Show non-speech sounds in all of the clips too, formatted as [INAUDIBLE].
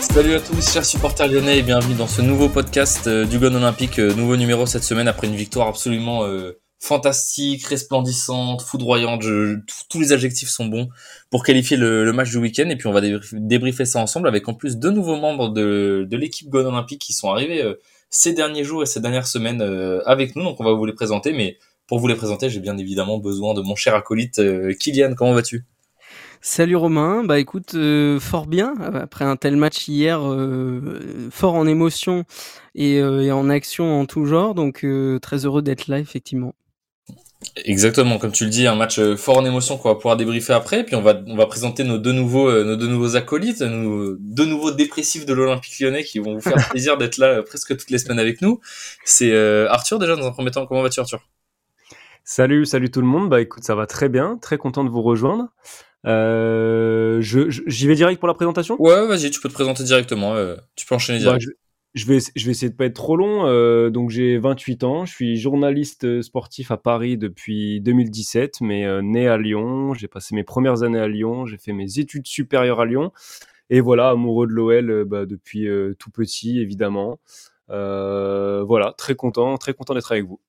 Salut à tous, chers supporters lyonnais, et bienvenue dans ce nouveau podcast euh, du Gone Olympique, euh, nouveau numéro cette semaine après une victoire absolument euh, fantastique, resplendissante, foudroyante. tous les adjectifs sont bons pour qualifier le, match du week-end. Et puis on va débriefer, ça ensemble avec en plus deux nouveaux membres de, l'équipe Gone Olympique qui sont arrivés ces derniers jours et ces dernières semaines avec nous. Donc on va vous les présenter, mais pour vous les présenter, j'ai bien évidemment besoin de mon cher acolyte Kylian. Comment vas-tu? Salut Romain, bah écoute, euh, fort bien, après un tel match hier, euh, fort en émotion euh, et, en action en tout genre, donc très heureux d'être là effectivement. Exactement, comme tu le dis, un match fort en émotion qu'on va pouvoir débriefer après, puis on va on va présenter nos deux nouveaux nos deux nouveaux acolytes, nos deux nouveaux dépressifs de l'Olympique Lyonnais qui vont vous faire [LAUGHS] plaisir d'être là presque toutes les semaines avec nous. C'est Arthur déjà dans un premier temps. Comment vas-tu Arthur? Salut, salut tout le monde. Bah écoute, ça va très bien, très content de vous rejoindre. Euh, je, j'y vais direct pour la présentation? Ouais, vas-y, tu peux te présenter directement. Euh, tu peux enchaîner bah, direct. je, vais, je vais essayer de pas être trop long. Euh, donc j'ai 28 ans, je suis journaliste sportif à Paris depuis 2017, mais né à Lyon. J'ai passé mes premières années à Lyon, j'ai fait mes études supérieures à Lyon, et voilà, amoureux de l'OL bah, depuis tout petit, évidemment. voilà, très content, très content d'être avec vous.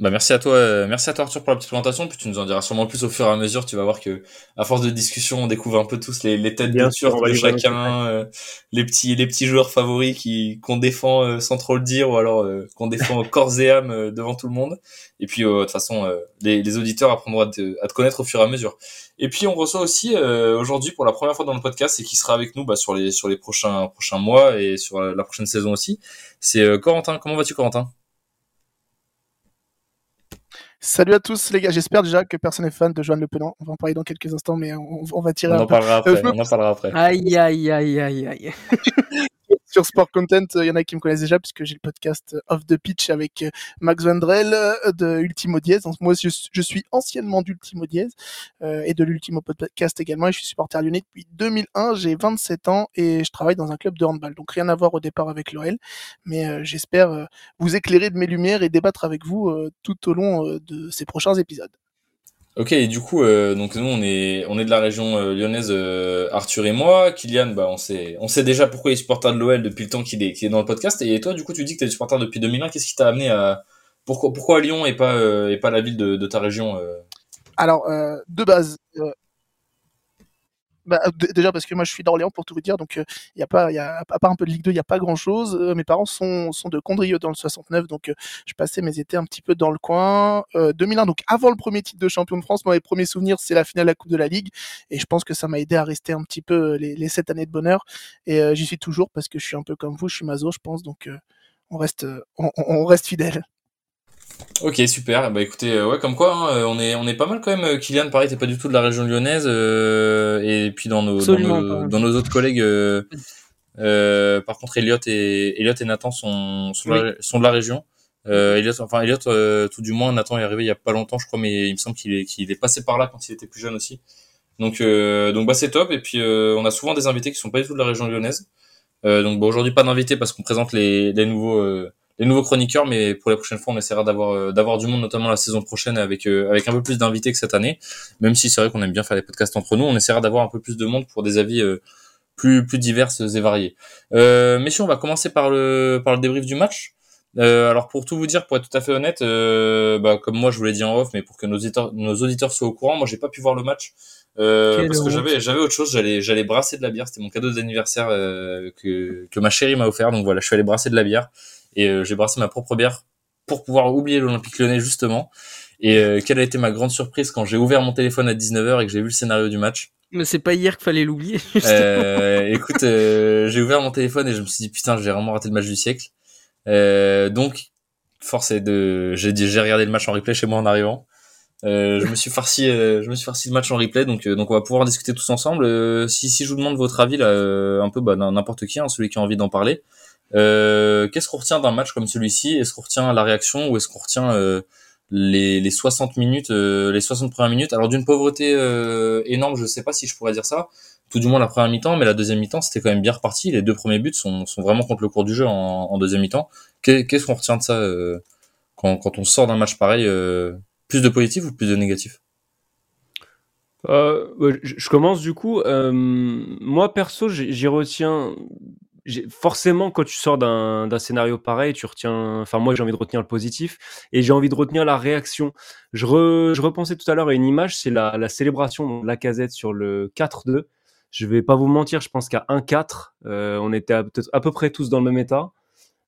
Bah merci à toi, euh, merci à toi Arthur pour la petite présentation. Puis tu nous en diras sûrement plus au fur et à mesure. Tu vas voir que à force de discussion, on découvre un peu tous les, les têtes de sûr de chacun, euh, les petits les petits joueurs favoris qui qu'on défend euh, sans trop le dire ou alors qu'on défend corps et âme devant tout le monde. Et puis de toute façon, les, les, auditeurs apprendront à te, à te, connaître au fur et à mesure. Et puis on reçoit aussi aujourd'hui pour la première fois dans le podcast et qui sera avec nous bah, sur les sur les prochains prochains mois et sur la prochaine saison aussi. C'est Corentin. Comment vas-tu Corentin? Salut à tous les gars, j'espère déjà que personne n'est fan de Joanne Le Penant. On va en parler dans quelques instants, mais on, va tirer on en Parlera après, on en parlera après. Aïe, aïe, aïe, aïe, aïe. [LAUGHS] sur Sport Content, il y en a qui me connaissent déjà puisque j'ai le podcast Off the Pitch avec euh, Max Vandrel euh, de Ultimo Diez. Donc moi, je, suis anciennement d'Ultimo Diez euh, et de l'Ultimo Podcast également. Et je suis supporter lyonnais depuis 2001. J'ai 27 ans et je travaille dans un club de handball. Donc rien à voir au départ avec l'OL, mais j'espère vous éclairer de mes lumières et débattre avec vous tout au long de ces prochains épisodes. Ok, du coup, euh, donc nous on est on est de la région euh, lyonnaise, euh, Arthur et moi. Kylian, bah on sait on sait déjà pourquoi il est supporter de l'OL depuis le temps qu'il est qu'il est dans le podcast. Et toi, du coup, tu dis que tu es supporter depuis 2001. Qu'est-ce qui t'a amené à pourquoi pourquoi Lyon et pas et pas la ville de, de ta région Alors de base, bah, déjà parce que moi je suis d'Orléans pour tout vous dire, donc il euh, y a pas, à part un peu de Ligue 2, il n'y a pas grand chose. Euh, mes parents sont, de Condrieu dans le 69, donc euh, je passais mes étés un petit peu dans le coin. 2001, donc avant le premier titre de champion de France, moi mes premiers souvenirs c'est la finale de la Coupe de la Ligue, et je pense que ça m'a aidé à rester un petit peu les, les 7 années de bonheur, et j'y suis toujours parce que je suis un peu comme vous, je suis mazo, je pense, donc on reste, on reste fidèle. Ok, super. Bah écoutez, euh, ouais, comme quoi, hein, euh, on est on est pas mal quand même. Euh, Kylian, pareil, t'es pas du tout de la région lyonnaise, et puis dans nos dans nos, autres collègues. par contre, Elliot et Elliot et Nathan sont sont, de la région. Elliot, enfin Elliot, tout du moins, Nathan est arrivé il y a pas longtemps, je crois, mais il me semble qu'il est qu'il est passé par là quand il était plus jeune aussi. Donc donc bah c'est top. Et puis on a souvent des invités qui sont pas du tout de la région lyonnaise. donc bah, aujourd'hui pas d'invités parce qu'on présente les les nouveaux les nouveaux chroniqueurs, mais pour la prochaine fois, on essaiera d'avoir euh, d'avoir du monde, notamment la saison prochaine, avec euh, avec un peu plus d'invités que cette année. Même si c'est vrai qu'on aime bien faire des podcasts entre nous, on essaiera d'avoir un peu plus de monde pour des avis euh, plus plus diverses et variés. Euh, messieurs, on va commencer par le par le débrief du match. alors pour tout vous dire, pour être tout à fait honnête, bah, comme moi je vous l'ai dit en off, mais pour que nos auditeurs nos auditeurs soient au courant, moi j'ai pas pu voir le match. parce que j'avais j'avais autre chose, j'allais j'allais brasser de la bière, c'était mon cadeau d'anniversaire que que ma chérie m'a offert, donc voilà, je suis allé brasser de la bière et euh, j'ai brassé ma propre bière pour pouvoir oublier l'Olympique Lyonnais justement. Et euh, quelle a été ma grande surprise quand j'ai ouvert mon téléphone à 19h et que j'ai vu le scénario du match? Mais c'est pas hier qu'il fallait l'oublier. [LAUGHS] Euh, écoute, j'ai ouvert mon téléphone et je me suis dit putain, j'ai vraiment raté le match du siècle. donc, force est de, j'ai regardé le match en replay chez moi en arrivant. je me suis farci, je me suis farci le match en replay, donc donc on va pouvoir en discuter tous ensemble. si si je vous demande votre avis là, un peu bah, n'importe qui, hein, celui qui a envie d'en parler. Euh, qu'est-ce qu'on retient d'un match comme celui-ci? Est-ce qu'on retient la réaction ou est-ce qu'on retient euh, les, les 60 minutes, euh, les 60 premières minutes? Alors d'une pauvreté énorme, je sais pas si je pourrais dire ça. Tout du moins la première mi-temps, mais la deuxième mi-temps c'était quand même bien reparti. Les deux premiers buts sont, sont vraiment contre le cours du jeu en, en deuxième mi-temps. Qu'est-ce qu'on retient de ça quand, quand on sort d'un match pareil, plus de positif ou plus de négatif? Euh, je commence du coup. Euh, moi perso, j'y retiens. Forcément, quand tu sors d'un scénario pareil, tu retiens. Enfin, moi, j'ai envie de retenir le positif et j'ai envie de retenir la réaction. Je, je repensais tout à l'heure à une image, c'est la, la, célébration de la casette sur le 4-2. Je vais pas vous mentir, je pense qu'à 1-4, euh, on était à, à, peu près tous dans le même état.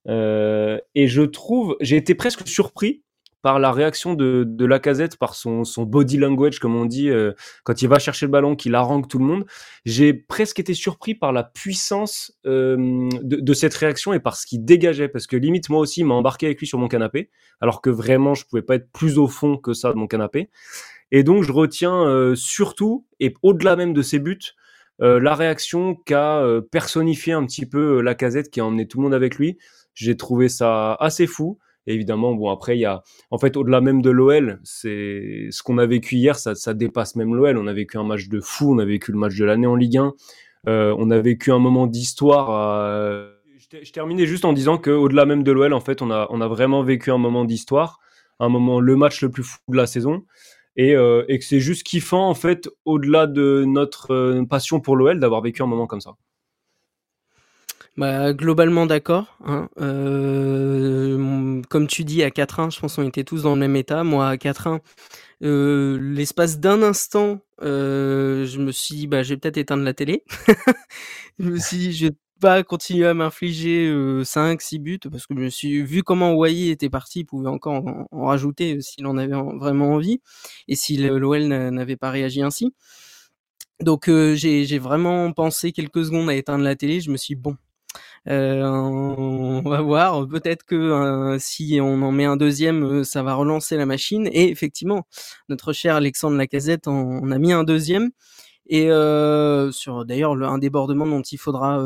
Euh, et je trouve, j'ai été presque surpris par la réaction de, de Lacazette, par son, son body language, comme on dit, euh, quand il va chercher le ballon, qu'il harangue tout le monde. J'ai presque été surpris par la puissance euh, de, de, cette réaction et par ce qu'il dégageait, parce que limite, moi aussi, il m'a embarqué avec lui sur mon canapé, alors que vraiment, je pouvais pas être plus au fond que ça de mon canapé. Et donc, je retiens euh, surtout, et au-delà même de ses buts, euh, la réaction qu'a euh, personnifié un petit peu Lacazette, qui a emmené tout le monde avec lui. J'ai trouvé ça assez fou évidemment, bon, après, il y a, en fait, au-delà même de l'OL, c'est ce qu'on a vécu hier, ça, dépasse même l'OL. On a vécu un match de fou, on a vécu le match de l'année en Ligue 1, euh, on a vécu un moment d'histoire. Euh... Je terminais juste en disant que, au-delà même de l'OL, en fait, on a, on a vraiment vécu un moment d'histoire, un moment, le match le plus fou de la saison. Et, euh, que c'est juste kiffant, en fait, au-delà de notre passion pour l'OL, d'avoir vécu un moment comme ça. Bah, globalement d'accord. Hein. Euh, comme tu dis, à 4-1, je pense qu'on était tous dans le même état. Moi, à 4-1, euh, l'espace d'un instant, euh, je me suis dit, bah, j'ai peut-être éteindre la télé. [LAUGHS] je me suis dit, je vais pas continuer à m'infliger 5, 6 buts, parce que je me suis vu comment Wai était parti, il pouvait encore en, rajouter s'il en avait vraiment envie, et si l'OL n'avait pas réagi ainsi. Donc j'ai vraiment pensé quelques secondes à éteindre la télé, je me suis dit, bon, euh, on va voir. Peut-être que euh, si on en met un deuxième, euh, ça va relancer la machine. Et effectivement, notre cher Alexandre Lacazette en, a mis un deuxième. Et euh, sur d'ailleurs un débordement dont il faudra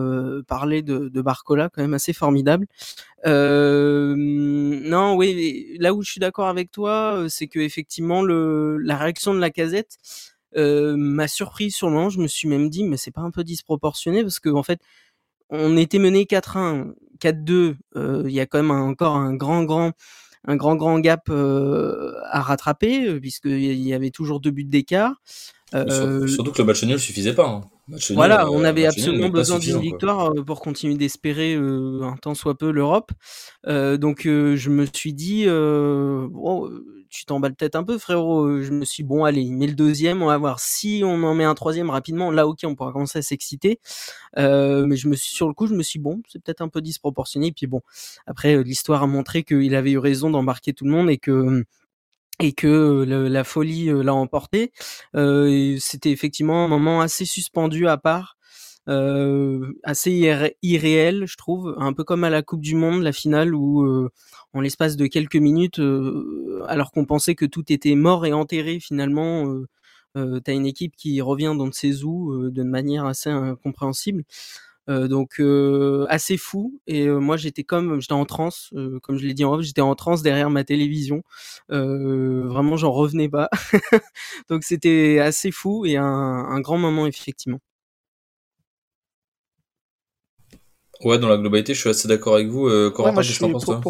parler de, Barcola, quand même assez formidable. Euh, non, oui, là où je suis d'accord avec toi, c'est que effectivement la réaction de la casette m'a surpris sur le moment. Je me suis même dit, mais c'est pas un peu disproportionné parce que en fait, on était mené 4-1, 4-2. Euh, il y a quand même encore un grand, grand, un grand, grand gap euh, à rattraper euh, puisqu'il y avait toujours deux buts d'écart. Surtout que le match nul suffisait pas. Hein. voilà, on avait absolument besoin d'une victoire pour continuer d'espérer un tant soit peu l'Europe. donc je me suis dit, bon, tu t'emballes peut-être un peu, frérot. Euh, je me suis bon, allez, il met le deuxième, on va voir si on en met un troisième rapidement. Là, ok, on pourra commencer à s'exciter. Euh, mais je me suis sur le coup, je me suis bon, c'est peut-être un peu disproportionné. Et puis bon, après, euh, l'histoire a montré qu'il avait eu raison d'embarquer tout le monde et que et que la folie l'a emporté. C'était effectivement un moment assez suspendu à part euh, assez irréel, je trouve, un peu comme à la Coupe du Monde, la finale où euh, en l'espace de quelques minutes, euh, alors qu'on pensait que tout était mort et enterré, finalement, euh, euh t'as une équipe qui revient dans ses eaux de manière assez incompréhensible. donc assez fou et moi j'étais comme j'étais en transe comme je l'ai dit en off j'étais en transe derrière ma télévision vraiment j'en revenais pas [LAUGHS] donc c'était assez fou et un, un grand moment effectivement Ouais, dans la globalité, je suis assez d'accord avec vous. Euh, Corentin, t'en penses, toi?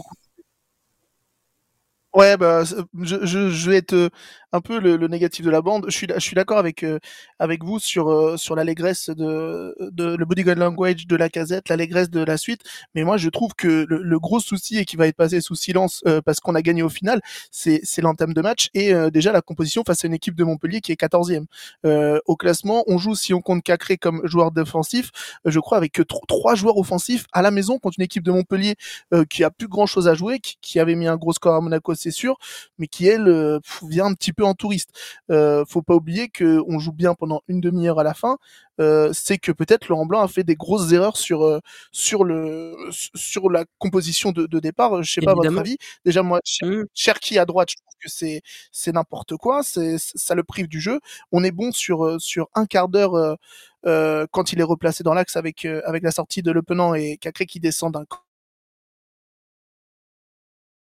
Ouais, bah, je, je, je vais euh, un peu le, le, négatif de la bande. Je suis, je suis d'accord avec euh, avec vous sur euh, sur l'allégresse de, de le bodyguard language de la casette, l'allégresse de la suite. Mais moi, je trouve que le, le gros souci et qui va être passé sous silence parce qu'on a gagné au final, c'est l'entame de match et déjà la composition face à une équipe de Montpellier qui est 14e au classement. On joue si on compte Cacré comme joueur défensif, je crois avec trois joueurs offensifs à la maison contre une équipe de Montpellier qui a plus grand chose à jouer, qui, qui avait mis un gros score à Monaco c'est sûr, mais qui elle euh, vient un petit peu en touriste. Euh, faut pas oublier que on joue bien pendant une demi-heure à la fin. Euh, c'est que peut-être Laurent Blanc a fait des grosses erreurs sur euh, sur le sur la composition de, de départ. Je sais pas votre avis. Déjà moi, mmh. Cherki à droite, je trouve que c'est c'est n'importe quoi. C'est ça le prive du jeu. On est bon sur sur un quart d'heure. Euh, quand il est replacé dans l'axe avec avec la sortie de Le Penant et Cacré qui descend d'un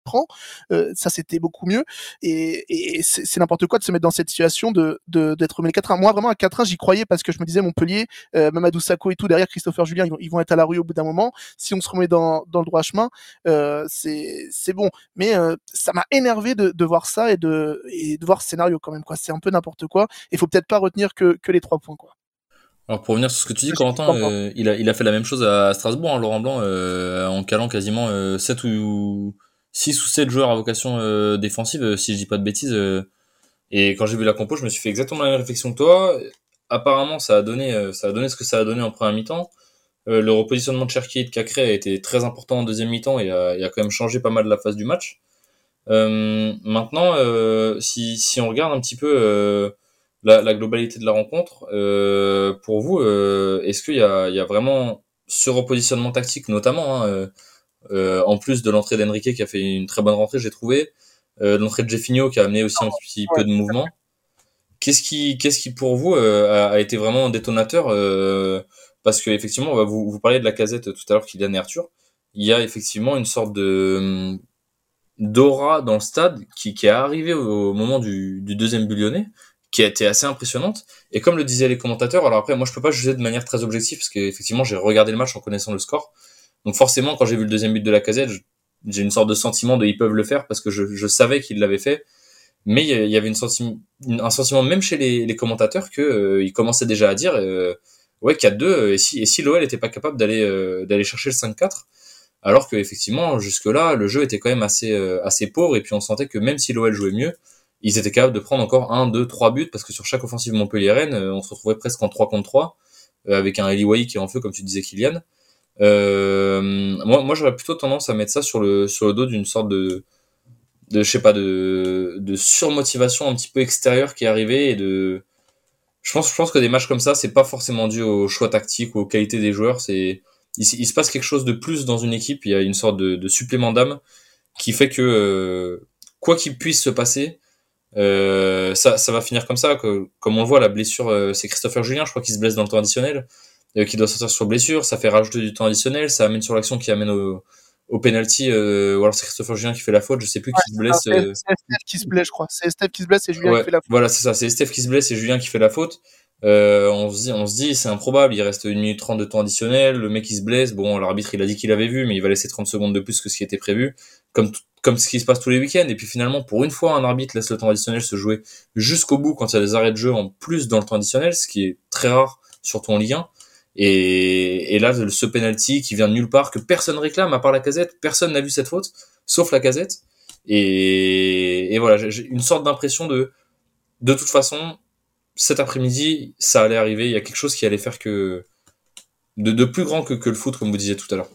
prend. Euh, ça, c'était beaucoup mieux. Et, et c'est n'importe quoi de se mettre dans cette situation de d'être mené 4-1. Moi, vraiment, à 4-1, j'y croyais parce que je me disais, Montpellier, euh, Mamadou Sakho et tout, derrière Christopher Julien, ils vont, ils vont, être à la rue au bout d'un moment. Si on se remet dans, dans le droit chemin, euh, c'est bon. Mais euh, ça m'a énervé de, de, voir ça et de, et de voir ce scénario quand même. quoi. C'est un peu n'importe quoi. Il faut peut-être pas retenir que, que les trois points. quoi. Alors pour revenir sur ce que tu dis, Corentin, euh, il, a, il a fait la même chose à Strasbourg, hein, Laurent Blanc, euh, en calant quasiment euh, 7 ou 6 ou 7 joueurs à vocation euh, défensive, euh, si je dis pas de bêtises. et quand j'ai vu la compo, je me suis fait exactement la même réflexion que toi. Apparemment, ça a donné, ça a donné ce que ça a donné en première mi-temps. le repositionnement de Cherki et de Cacré a été très important en deuxième mi-temps et a, a, quand même changé pas mal la phase du match. maintenant, si, si on regarde un petit peu la, la, globalité de la rencontre. Euh, pour vous, euh, est-ce qu'il y a, il y a vraiment ce repositionnement tactique, notamment, hein, euh, euh en plus de l'entrée d'Enrique qui a fait une très bonne rentrée, j'ai trouvé, euh, l'entrée de Jeffinho qui a amené aussi un petit peu de mouvement. Qu'est-ce qui, qu'est-ce qui pour vous a, a, été vraiment un détonateur Parce que effectivement, vous, vous parliez de la casette tout à l'heure, Kylian et Arthur. Il y a effectivement une sorte de d'aura dans le stade qui, qui est arrivé au, moment du, du deuxième but qui a été assez impressionnante. Et comme le disaient les commentateurs, alors après, moi, je peux pas juger de manière très objective parce qu'effectivement, j'ai regardé le match en connaissant le score. Donc forcément, quand j'ai vu le deuxième but de la casette, j'ai une sorte de sentiment de ils peuvent le faire parce que je, savais qu'ils l'avaient fait. Mais il y avait une un sentiment même chez les, commentateurs que euh, commençaient déjà à dire euh, ouais 4-2 euh, et si et si l'OL était pas capable d'aller d'aller chercher le 5-4 alors que effectivement jusque là le jeu était quand même assez assez pauvre et puis on sentait que même si l'OL jouait mieux ils étaient capables de prendre encore un, deux, trois buts parce que sur chaque offensive Montpellier-Rennes, on se retrouvait presque en 3 contre 3 euh, avec un Eliway qui est en feu comme tu disais Kylian. Euh, moi, moi j'aurais plutôt tendance à mettre ça sur le sur le dos d'une sorte de de je sais pas de de surmotivation un petit peu extérieure qui est arrivée et de je pense je pense que des matchs comme ça c'est pas forcément dû au choix tactique ou aux qualités des joueurs. C'est il, se passe quelque chose de plus dans une équipe. Il y a une sorte de, de supplément d'âme qui fait que euh, quoi qu'il puisse se passer euh, ça, ça va finir comme ça. Que, comme on le voit, la blessure, euh, c'est Christopher Julien, je crois, qu'il se blesse dans le temps additionnel, qui doit sortir sur blessure. Ça fait rajouter du temps additionnel, ça amène sur l'action qui amène au, au penalty. Euh, ou alors c'est Christopher Julien qui fait la faute, je sais plus qui se blesse. C'est Steph qui se blesse, je crois. C'est Steph qui se blesse et Julien qui fait la faute. Voilà, c'est ça. C'est Steph qui se blesse et Julien qui fait la faute. Euh, on se dit, on se dit, c'est improbable. Il reste une minute trente de temps additionnel. Le mec il se blesse. Bon, l'arbitre il a dit qu'il avait vu, mais il va laisser 30 secondes de plus que ce qui était prévu. Comme comme ce qui se passe tous les week-ends. Et puis finalement, pour une fois, un arbitre laisse le temps additionnel se jouer jusqu'au bout quand il y a des arrêts de jeu en plus dans le temps additionnel, ce qui est très rare, surtout en Ligue 1. Et, et là, ce penalty qui vient de nulle part, que personne réclame à part la casette, personne n'a vu cette faute, sauf la casette. Et, et voilà, j'ai une sorte d'impression de, de toute façon, cet après-midi, ça allait arriver, il y a quelque chose qui allait faire que, de, plus grand que, que le foot, comme vous disiez tout à l'heure.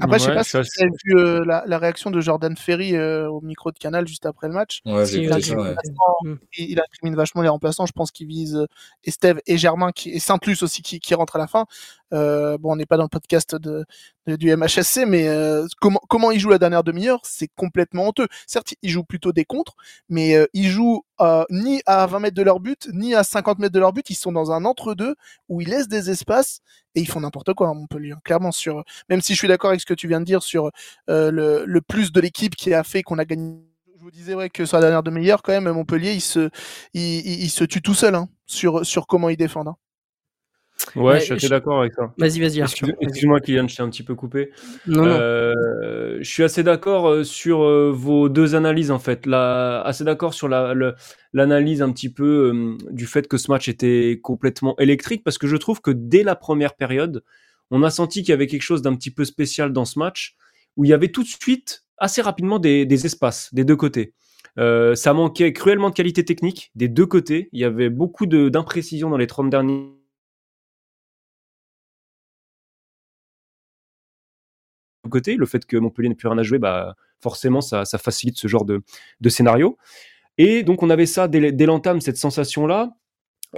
Après, je sais pas si vous avez vu euh, la, la, réaction de Jordan Ferry euh, au micro de Canal juste après le match. Ouais, il, a ça, ouais. il, il, incrimine vachement les remplaçants. Je pense qu'il vise euh, Estève et Germain qui, et Saint-Luc aussi qui, qui rentre à la fin. Euh, bon, on n'est pas dans le podcast de, du MHSC, mais euh, comment, comment il joue la dernière demi-heure, c'est complètement honteux. Certes, il joue plutôt des contres, mais euh, il joue ni à 20 mètres de leur but, ni à 50 mètres de leur but. Ils sont dans un entre-deux où ils laissent des espaces et ils font n'importe quoi. On peut lire clairement sur, même si je suis d'accord avec ce que tu viens de dire sur le, le plus de l'équipe qui a fait qu'on a gagné je vous disais ouais, que sur la dernière demi-heure, quand même, Montpellier, il se, il se tue tout seul hein, sur, sur comment ils défendent. Hein. Ouais, je suis assez je... d'accord avec ça. Vas-y, vas-y, Excuse-moi, Kylian, je t'ai un petit peu coupé. Non, euh, non. Je suis assez d'accord euh, sur euh, vos deux analyses, en fait. La... Assez d'accord sur l'analyse la, un petit peu euh, du fait que ce match était complètement électrique, parce que je trouve que dès la première période, on a senti qu'il y avait quelque chose d'un petit peu spécial dans ce match, où il y avait tout de suite, assez rapidement, des, des espaces des deux côtés. Euh, ça manquait cruellement de qualité technique des deux côtés. Il y avait beaucoup d'imprécisions dans les 30 derniers côté. Le fait que Montpellier n'ait plus rien à jouer, bah, forcément, ça, facilite ce genre de, scénario. Et donc, on avait ça dès, l'entame, cette sensation-là.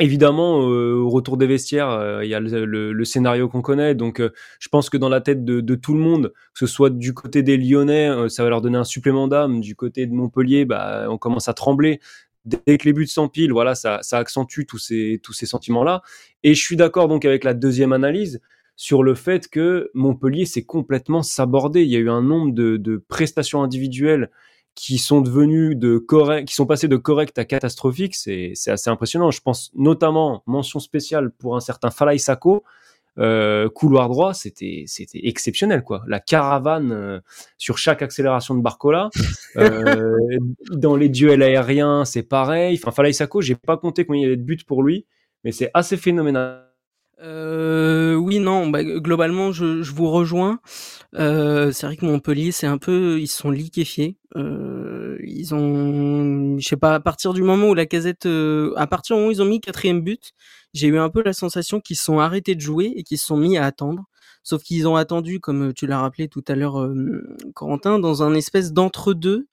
Évidemment, euh, au retour des vestiaires, euh, il y a le, scénario qu'on connaît. Donc, euh, je pense que dans la tête de, tout le monde, que ce soit du côté des Lyonnais, ça va leur donner un supplément d'âme. Du côté de Montpellier, bah, on commence à trembler. Dès que les buts s'empilent, voilà, ça, ça accentue tous ces, tous ces sentiments-là. Et je suis d'accord donc avec la deuxième analyse sur le fait que Montpellier s'est complètement sabordé. Il y a eu un nombre de, de, prestations individuelles qui sont devenus de correct, qui sont passés de correct à catastrophique, c'est assez impressionnant. Je pense notamment mention spéciale pour un certain Falai Sako, euh, couloir droit, c'était c'était exceptionnel quoi. La caravane euh, sur chaque accélération de Barcola, [LAUGHS] euh, dans les duels aériens, c'est pareil. Enfin, Falai Sako, j'ai pas compté combien il y avait de buts pour lui, mais c'est assez phénoménal. Euh, oui, non, bah, globalement, je, je vous rejoins. Euh, c'est vrai que Montpellier, c'est un peu, ils sont liquéfiés. Euh, ils ont, je sais pas, à partir du moment où la casette, euh, à partir du moment où ils ont mis quatrième but, j'ai eu un peu la sensation qu'ils sont arrêtés de jouer et qu'ils se sont mis à attendre. Sauf qu'ils ont attendu, comme tu l'as rappelé tout à l'heure, euh, Corentin, dans un espèce d'entre-deux.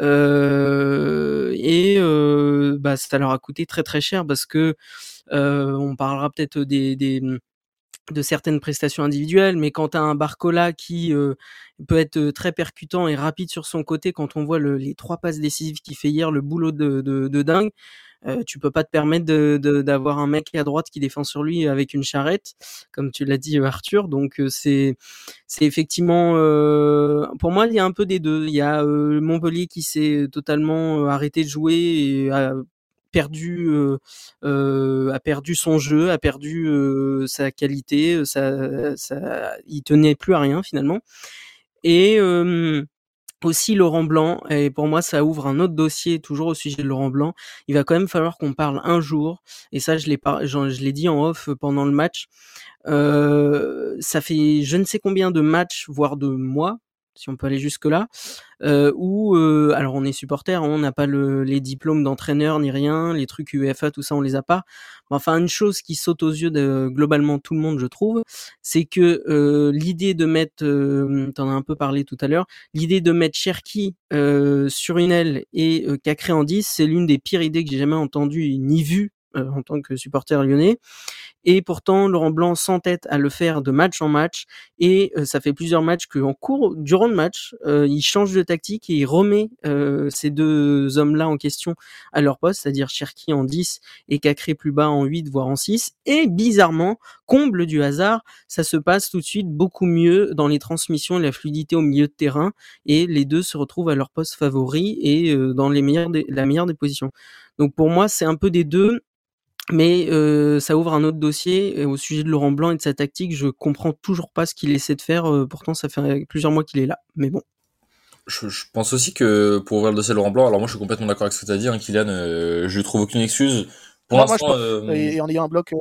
Euh, et bah, ça leur a coûté très très cher parce que on parlera peut-être des, des de certaines prestations individuelles, mais quand tu as un Barcola qui euh, peut être très percutant et rapide sur son côté, quand on voit le, les trois passes décisives qu'il fait hier, le boulot de, de, de dingue, euh, tu peux pas te permettre d'avoir un mec à droite qui défend sur lui avec une charrette, comme tu l'as dit Arthur. Donc c'est c'est effectivement pour moi il y a un peu des deux. Il y a Montpellier qui s'est totalement arrêté de jouer et perdu euh, a perdu son jeu, a perdu sa qualité, ça, ça, il tenait plus à rien finalement. Et aussi Laurent Blanc, et pour moi ça ouvre un autre dossier toujours au sujet de Laurent Blanc. Il va quand même falloir qu'on parle un jour, et ça je l'ai dit en off pendant le match. Euh, ça fait je ne sais combien de matchs, voire de mois, si on peut aller jusque là, euh, où euh, alors on est supporter, hein, on n'a pas le, les diplômes d'entraîneur ni rien, les trucs UEFA tout ça on les a pas. enfin une chose qui saute aux yeux de globalement tout le monde je trouve, c'est que euh, l'idée de mettre, euh, t'en as un peu parlé tout à l'heure, l'idée de mettre Cherki sur une aile et Cacré en 10, c'est l'une des pires idées que j'ai jamais entendues ni vues euh, en tant que supporter lyonnais. Et pourtant, Laurent Blanc s'entête à le faire de match en match. Et euh, ça fait plusieurs matchs qu'en cours, durant le match, euh, il change de tactique et il remet ces deux hommes-là en question à leur poste, c'est-à-dire Cherki en 10 et Cacré plus bas en 8, voire en 6. Et bizarrement, comble du hasard, ça se passe tout de suite beaucoup mieux dans les transmissions la fluidité au milieu de terrain. Et les deux se retrouvent à leur poste favori et dans les meilleures la meilleure des positions. Donc pour moi, c'est un peu des deux. Mais euh, ça ouvre un autre dossier au sujet de Laurent Blanc et de sa tactique. Je comprends toujours pas ce qu'il essaie de faire. Euh, pourtant, ça fait plusieurs mois qu'il est là. Mais bon. Je, je, pense aussi que pour ouvrir le dossier de Laurent Blanc, alors moi je suis complètement d'accord avec ce que tu as dit, hein, Kylian. Euh, je trouve aucune excuse. Pour l'instant. Euh... Et en ayant un bloc. Euh,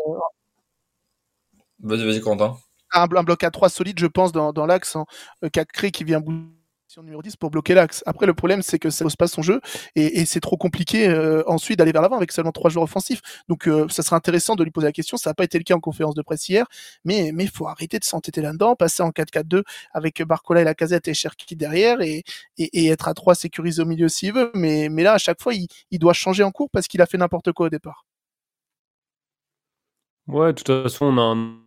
vas-y, vas-y, Quentin. Un, un, bloc à 3 solide, je pense, dans, dans l'axe. Hein, Cacré qui vient bouger numéro 10 pour bloquer l'axe. Après, le problème, c'est que ça pose pas son jeu et, c'est trop compliqué euh, ensuite d'aller vers l'avant avec seulement trois joueurs offensifs. Donc, euh, ça serait intéressant de lui poser la question. Ça n'a pas été le cas en conférence de presse hier, mais mais faut arrêter de s'entêter là-dedans, passer en 4-4-2 avec Barcola et la casette et Cherki derrière et, être à 3 sécurisé au milieu s'il veut. Mais, mais là, à chaque fois, il, il doit changer en cours parce qu'il a fait n'importe quoi au départ. Ouais, de toute façon, on a un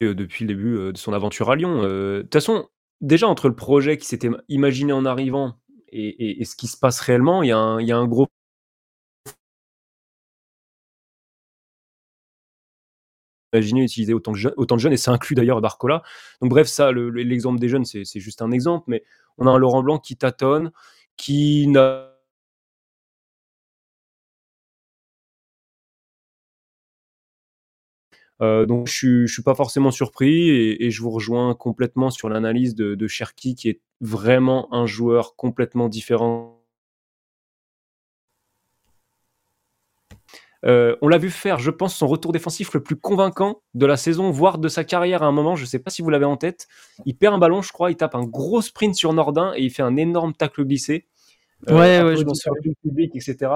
depuis le début de son aventure à Lyon. De toute façon, déjà entre le projet qui s'était imaginé en arrivant et, ce qui se passe réellement, il y, a un gros imaginé utiliser autant de, jeunes, et ça inclut d'ailleurs Barcola. Donc bref, ça, l'exemple le, des jeunes, c'est juste un exemple, mais on a un Laurent Blanc qui tâtonne, qui n'a Euh, donc je, je suis pas forcément surpris et, et je vous rejoins complètement sur l'analyse de, de Cherki qui est vraiment un joueur complètement différent. Euh, on l'a vu faire, je pense, son retour défensif le plus convaincant de la saison, voire de sa carrière à un moment. Je ne sais pas si vous l'avez en tête. Il perd un ballon, je crois, il tape un gros sprint sur Nordin et il fait un énorme tacle glissé. Euh, ouais, ouais, je m'en public, etc.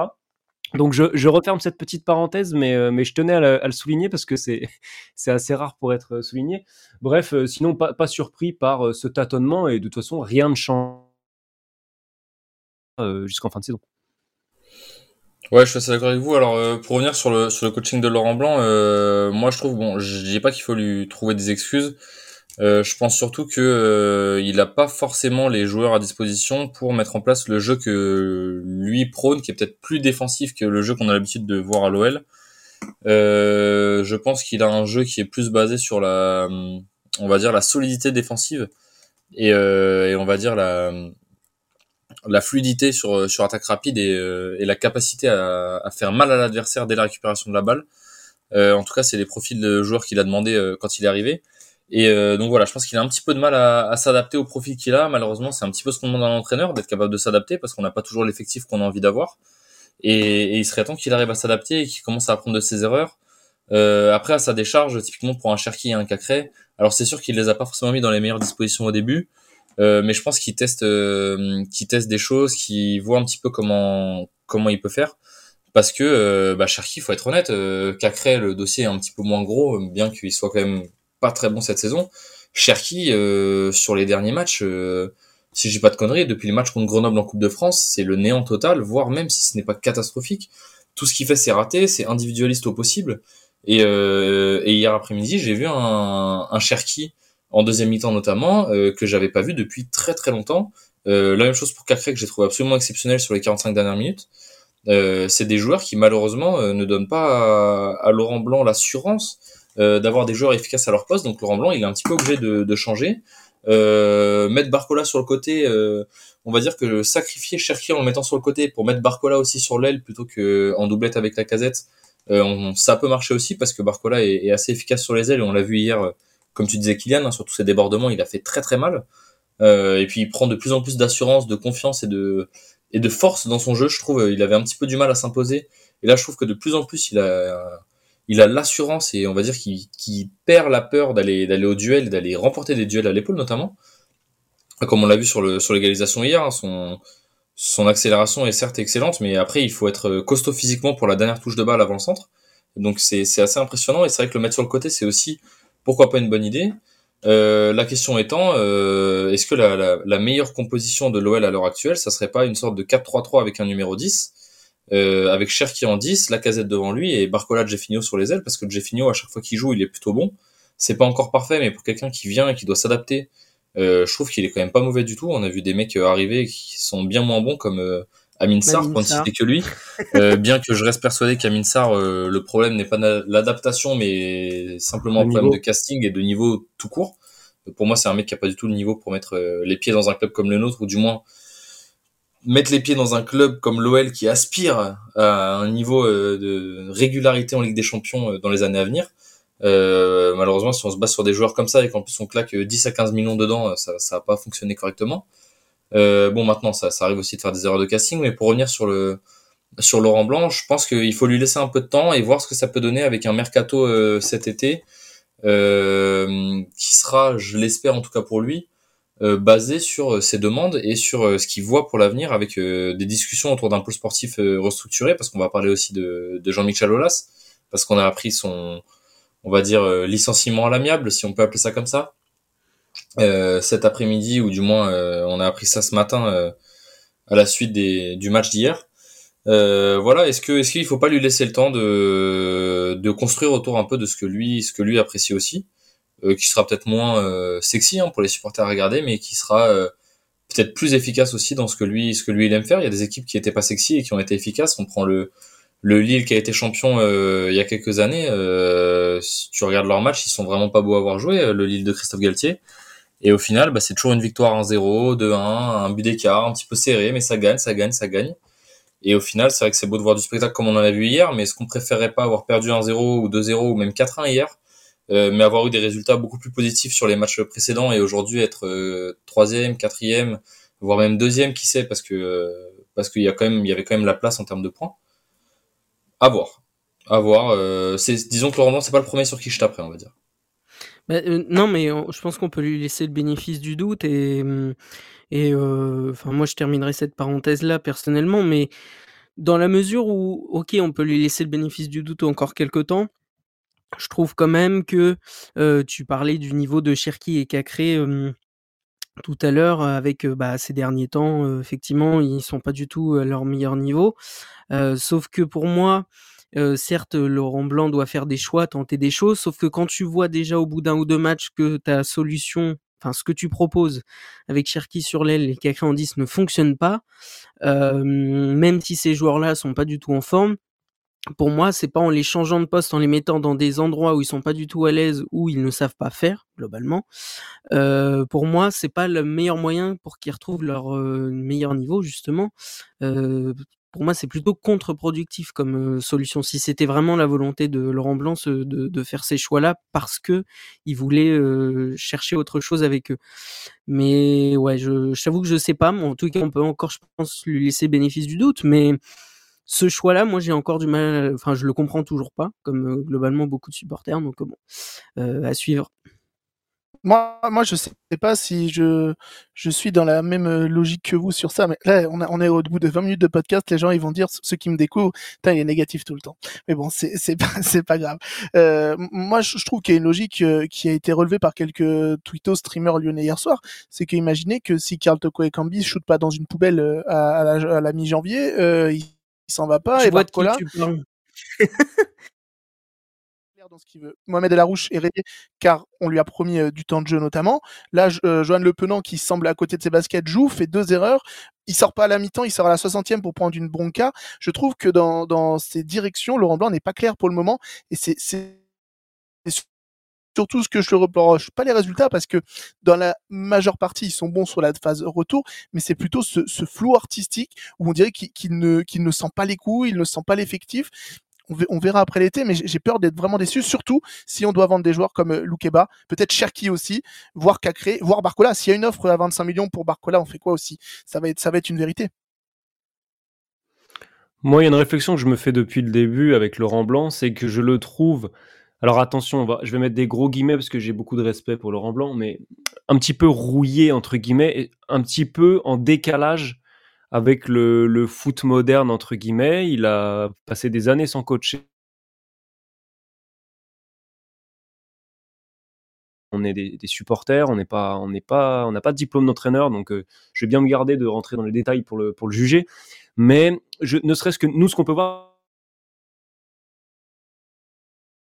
Donc je, referme cette petite parenthèse, mais, euh, je tenais à, le, souligner parce que c'est [LAUGHS] assez rare pour être souligné. Bref, euh, sinon pas, surpris par euh, ce tâtonnement et de toute façon rien ne change jusqu'en fin de saison. Ouais, je suis assez d'accord avec vous. Alors pour revenir sur le, sur le coaching de Laurent Blanc, moi je trouve, bon, je dis pas qu'il faut lui trouver des excuses. Euh, je pense surtout que euh, il n'a pas forcément les joueurs à disposition pour mettre en place le jeu que lui prône, qui est peut-être plus défensif que le jeu qu'on a l'habitude de voir à l'OL. Euh, je pense qu'il a un jeu qui est plus basé sur la on va dire la solidité défensive et, et on va dire la la fluidité sur sur attaque rapide et, et la capacité à, à, faire mal à l'adversaire dès la récupération de la balle. en tout cas, c'est les profils de joueurs qu'il a demandé quand il est arrivé. Et euh, donc voilà, je pense qu'il a un petit peu de mal à, à s'adapter au profil qu'il a. Malheureusement, c'est un petit peu ce qu'on demande à l'entraîneur, d'être capable de s'adapter parce qu'on n'a pas toujours l'effectif qu'on a envie d'avoir. Et, et, il serait temps qu'il arrive à s'adapter et qu'il commence à apprendre de ses erreurs. Euh, après, à sa décharge, typiquement pour un Cherki et un Cacré, alors c'est sûr qu'il les a pas forcément mis dans les meilleures dispositions au début, euh, mais je pense qu'il teste, euh, qu'il teste des choses, qu'il voit un petit peu comment comment il peut faire. Parce que euh, bah, Cherki, faut être honnête, euh, Cacré, le dossier est un petit peu moins gros, bien qu'il soit quand même pas très bon cette saison. Cherki, euh, sur les derniers matchs, euh, si j'ai pas de conneries, depuis le match contre Grenoble en Coupe de France, c'est le néant total, voire même si ce n'est pas catastrophique. Tout ce qu'il fait, c'est raté, c'est individualiste au possible. Et, euh, et hier après-midi, j'ai vu un, un Cherki, en deuxième mi-temps notamment, euh, que j'avais pas vu depuis très très longtemps. Euh, la même chose pour Cacré, que j'ai trouvé absolument exceptionnel sur les 45 dernières minutes. Euh, c'est des joueurs qui malheureusement ne donnent pas à, à Laurent Blanc l'assurance d'avoir des joueurs efficaces à leur poste. Donc Laurent Blanc, il est un petit peu obligé de, de changer. Euh, mettre Barcola sur le côté, euh, on va dire que sacrifier Cherki en le mettant sur le côté pour mettre Barcola aussi sur l'aile plutôt que en doublette avec la casette, euh, ça peut marcher aussi parce que Barcola est, est, assez efficace sur les ailes et on l'a vu hier, euh, comme tu disais Kylian, hein, sur tous ses débordements, il a fait très très mal. Euh, et puis il prend de plus en plus d'assurance, de confiance et de et de force dans son jeu. Je trouve il avait un petit peu du mal à s'imposer et là je trouve que de plus en plus il a il a l'assurance et on va dire qu'il perd la peur d'aller d'aller au duel, d'aller remporter des duels à l'épaule notamment. Comme on l'a vu sur sur l'égalisation hier, hein, son son accélération est certes excellente, mais après il faut être costaud physiquement pour la dernière touche de balle avant le centre. Donc c'est c'est assez impressionnant et c'est vrai que le mettre sur le côté c'est aussi pourquoi pas une bonne idée. Euh, la question étant, euh, est-ce que la, la, la, meilleure composition de l'OL à l'heure actuelle, ça serait pas une sorte de 4-3-3 avec un numéro 10 euh, avec Cherki en 10, la casette devant lui et Barcola Jeffinho sur les ailes parce que Jeffinho à chaque fois qu'il joue il est plutôt bon. C'est pas encore parfait mais pour quelqu'un qui vient et qui doit s'adapter, euh, je trouve qu'il est quand même pas mauvais du tout. On a vu des mecs arriver qui sont bien moins bons comme euh, Amin Sarr pour ne citer que lui. Euh, [LAUGHS] bien que je reste persuadé qu'Amin Sarr euh, le problème n'est pas l'adaptation mais simplement un problème de casting et de niveau tout court. Pour moi c'est un mec qui a pas du tout le niveau pour mettre euh, les pieds dans un club comme le nôtre ou du moins mettre les pieds dans un club comme l'OL qui aspire à un niveau euh, de régularité en Ligue des Champions euh, dans les années à venir. Euh, malheureusement, si on se base sur des joueurs comme ça et qu'en plus on claque 10 à 15 millions dedans, ça, ça va pas fonctionner correctement. Euh, bon, maintenant, ça, ça arrive aussi de faire des erreurs de casting, mais pour revenir sur le sur Laurent Blanc, je pense qu'il faut lui laisser un peu de temps et voir ce que ça peut donner avec un mercato euh, cet été, euh, qui sera, je l'espère en tout cas pour lui, euh, basé sur euh, ses demandes et sur euh, ce qu'il voit pour l'avenir avec des discussions autour d'un pôle sportif restructuré parce qu'on va parler aussi de, de Jean-Michel Aulas parce qu'on a appris son on va dire licenciement à l'amiable si on peut appeler ça comme ça. Euh, cet après-midi ou du moins on a appris ça ce matin à la suite des, du match d'hier. Voilà est-ce que est-ce qu'il faut pas lui laisser le temps de de construire autour un peu de ce que lui ce que lui apprécie aussi? euh, qui sera peut-être moins euh, sexy hein, pour les supporters à regarder, mais qui sera euh, peut-être plus efficace aussi dans ce que lui, ce que lui il aime faire. Il y a des équipes qui étaient pas sexy et qui ont été efficaces. On prend le le Lille qui a été champion il y a quelques années. si tu regardes leurs matchs, ils sont vraiment pas beaux à voir jouer. Le Lille de Christophe Galtier. Et au final, bah, c'est toujours une victoire 1-0, 2-1, un but d'écart, un petit peu serré, mais ça gagne, ça gagne, ça gagne. Et au final, c'est vrai que c'est beau de voir du spectacle comme on en a vu hier, mais est-ce qu'on préférerait pas avoir perdu 1-0 ou 2-0 ou même 4-1 hier euh, mais avoir eu des résultats beaucoup plus positifs sur les matchs précédents et aujourd'hui être euh, troisième, quatrième, voire même deuxième, qui sait, parce que euh, parce qu'il y a quand même il y avait quand même la place en termes de points. À voir, à voir. c'est disons que Laurent c'est pas le premier sur qui je taperai, on va dire. Bah, non, mais je pense qu'on peut lui laisser le bénéfice du doute et et enfin moi je terminerai cette parenthèse là personnellement, mais dans la mesure où ok on peut lui laisser le bénéfice du doute encore quelques temps je trouve quand même que, tu parlais du niveau de Cherki et Cacré, tout à l'heure avec, bah, ces derniers temps, effectivement, ils sont pas du tout à leur meilleur niveau. Sauf que pour moi, certes, Laurent Blanc doit faire des choix, tenter des choses, sauf que quand tu vois déjà au bout d'un ou deux matchs que ta solution, enfin ce que tu proposes avec Cherki sur l'aile et Cacré en 10 ne fonctionne pas, même si ces joueurs-là sont pas du tout en forme pour moi, c'est pas en les changeant de poste, en les mettant dans des endroits où ils sont pas du tout à l'aise, où ils ne savent pas faire globalement. Euh, pour moi, c'est pas le meilleur moyen pour qu'ils retrouvent leur euh, meilleur niveau justement. Euh, pour moi, c'est plutôt contre-productif comme euh, solution. Si c'était vraiment la volonté de Laurent Blanc de, de, faire ces choix-là parce que il voulait euh, chercher autre chose avec eux. Mais ouais, je, j'avoue que je sais pas. En tout cas, on peut encore, je pense, lui laisser bénéfice du doute. Mais ce choix-là, moi, j'ai encore du mal. Enfin, je le comprends toujours pas, comme euh, globalement beaucoup de supporters. Donc bon, euh, à suivre. Moi, moi, je sais pas si je, je suis dans la même euh, logique que vous sur ça, mais là, on, on est au bout de 20 minutes de podcast, les gens, ils vont dire, ceux qui me découvrent, il est négatif tout le temps. Mais bon, c'est, c'est pas, [LAUGHS] c'est pas grave. Euh, moi, je, trouve qu'il y a une logique qui a été relevée par quelques tweetos streamers lyonnais hier soir. C'est qu'imaginez que si Carl Toko et Cambi shootent pas dans une poubelle à, la, à la mi-janvier, euh, s'en va pas. et Barcola, [LAUGHS] dans ce qu'il veut. Mohamed Elarouche est réglé car on lui a promis euh, du temps de jeu notamment. Là, euh, Johan Le Penant qui semble à côté de ses baskets joue, fait deux erreurs. Il sort pas à la mi-temps, il sort à la 60e pour prendre une bronca. Je trouve que dans, dans ces directions, Laurent Blanc n'est pas clair pour le moment et c'est surtout ce que je le reproche, pas les résultats, parce que dans la majeure partie, ils sont bons sur la phase retour, mais c'est plutôt ce, flou artistique où on dirait qu'il ne, ne sent pas les coups, il ne sent pas l'effectif. On, verra après l'été, mais j'ai peur d'être vraiment déçu, surtout si on doit vendre des joueurs comme euh, Loukeba, peut-être Cherki aussi, voire Cacré, voire Barcola. S'il y a une offre à 25 millions pour Barcola, on fait quoi aussi? Ça va être, ça va être une vérité. Moi, il y a une réflexion que je me fais depuis le début avec Laurent Blanc, c'est que je le trouve alors attention, je vais mettre des gros guillemets parce que j'ai beaucoup de respect pour Laurent Blanc, mais un petit peu rouillé entre guillemets, un petit peu en décalage avec le, foot moderne entre guillemets. Il a passé des années sans coacher. On est des, supporters, on n'est pas, on n'est pas, on n'a pas de diplôme d'entraîneur, donc euh, je vais bien me garder de rentrer dans les détails pour le juger. Mais ne serait-ce que nous, ce qu'on peut voir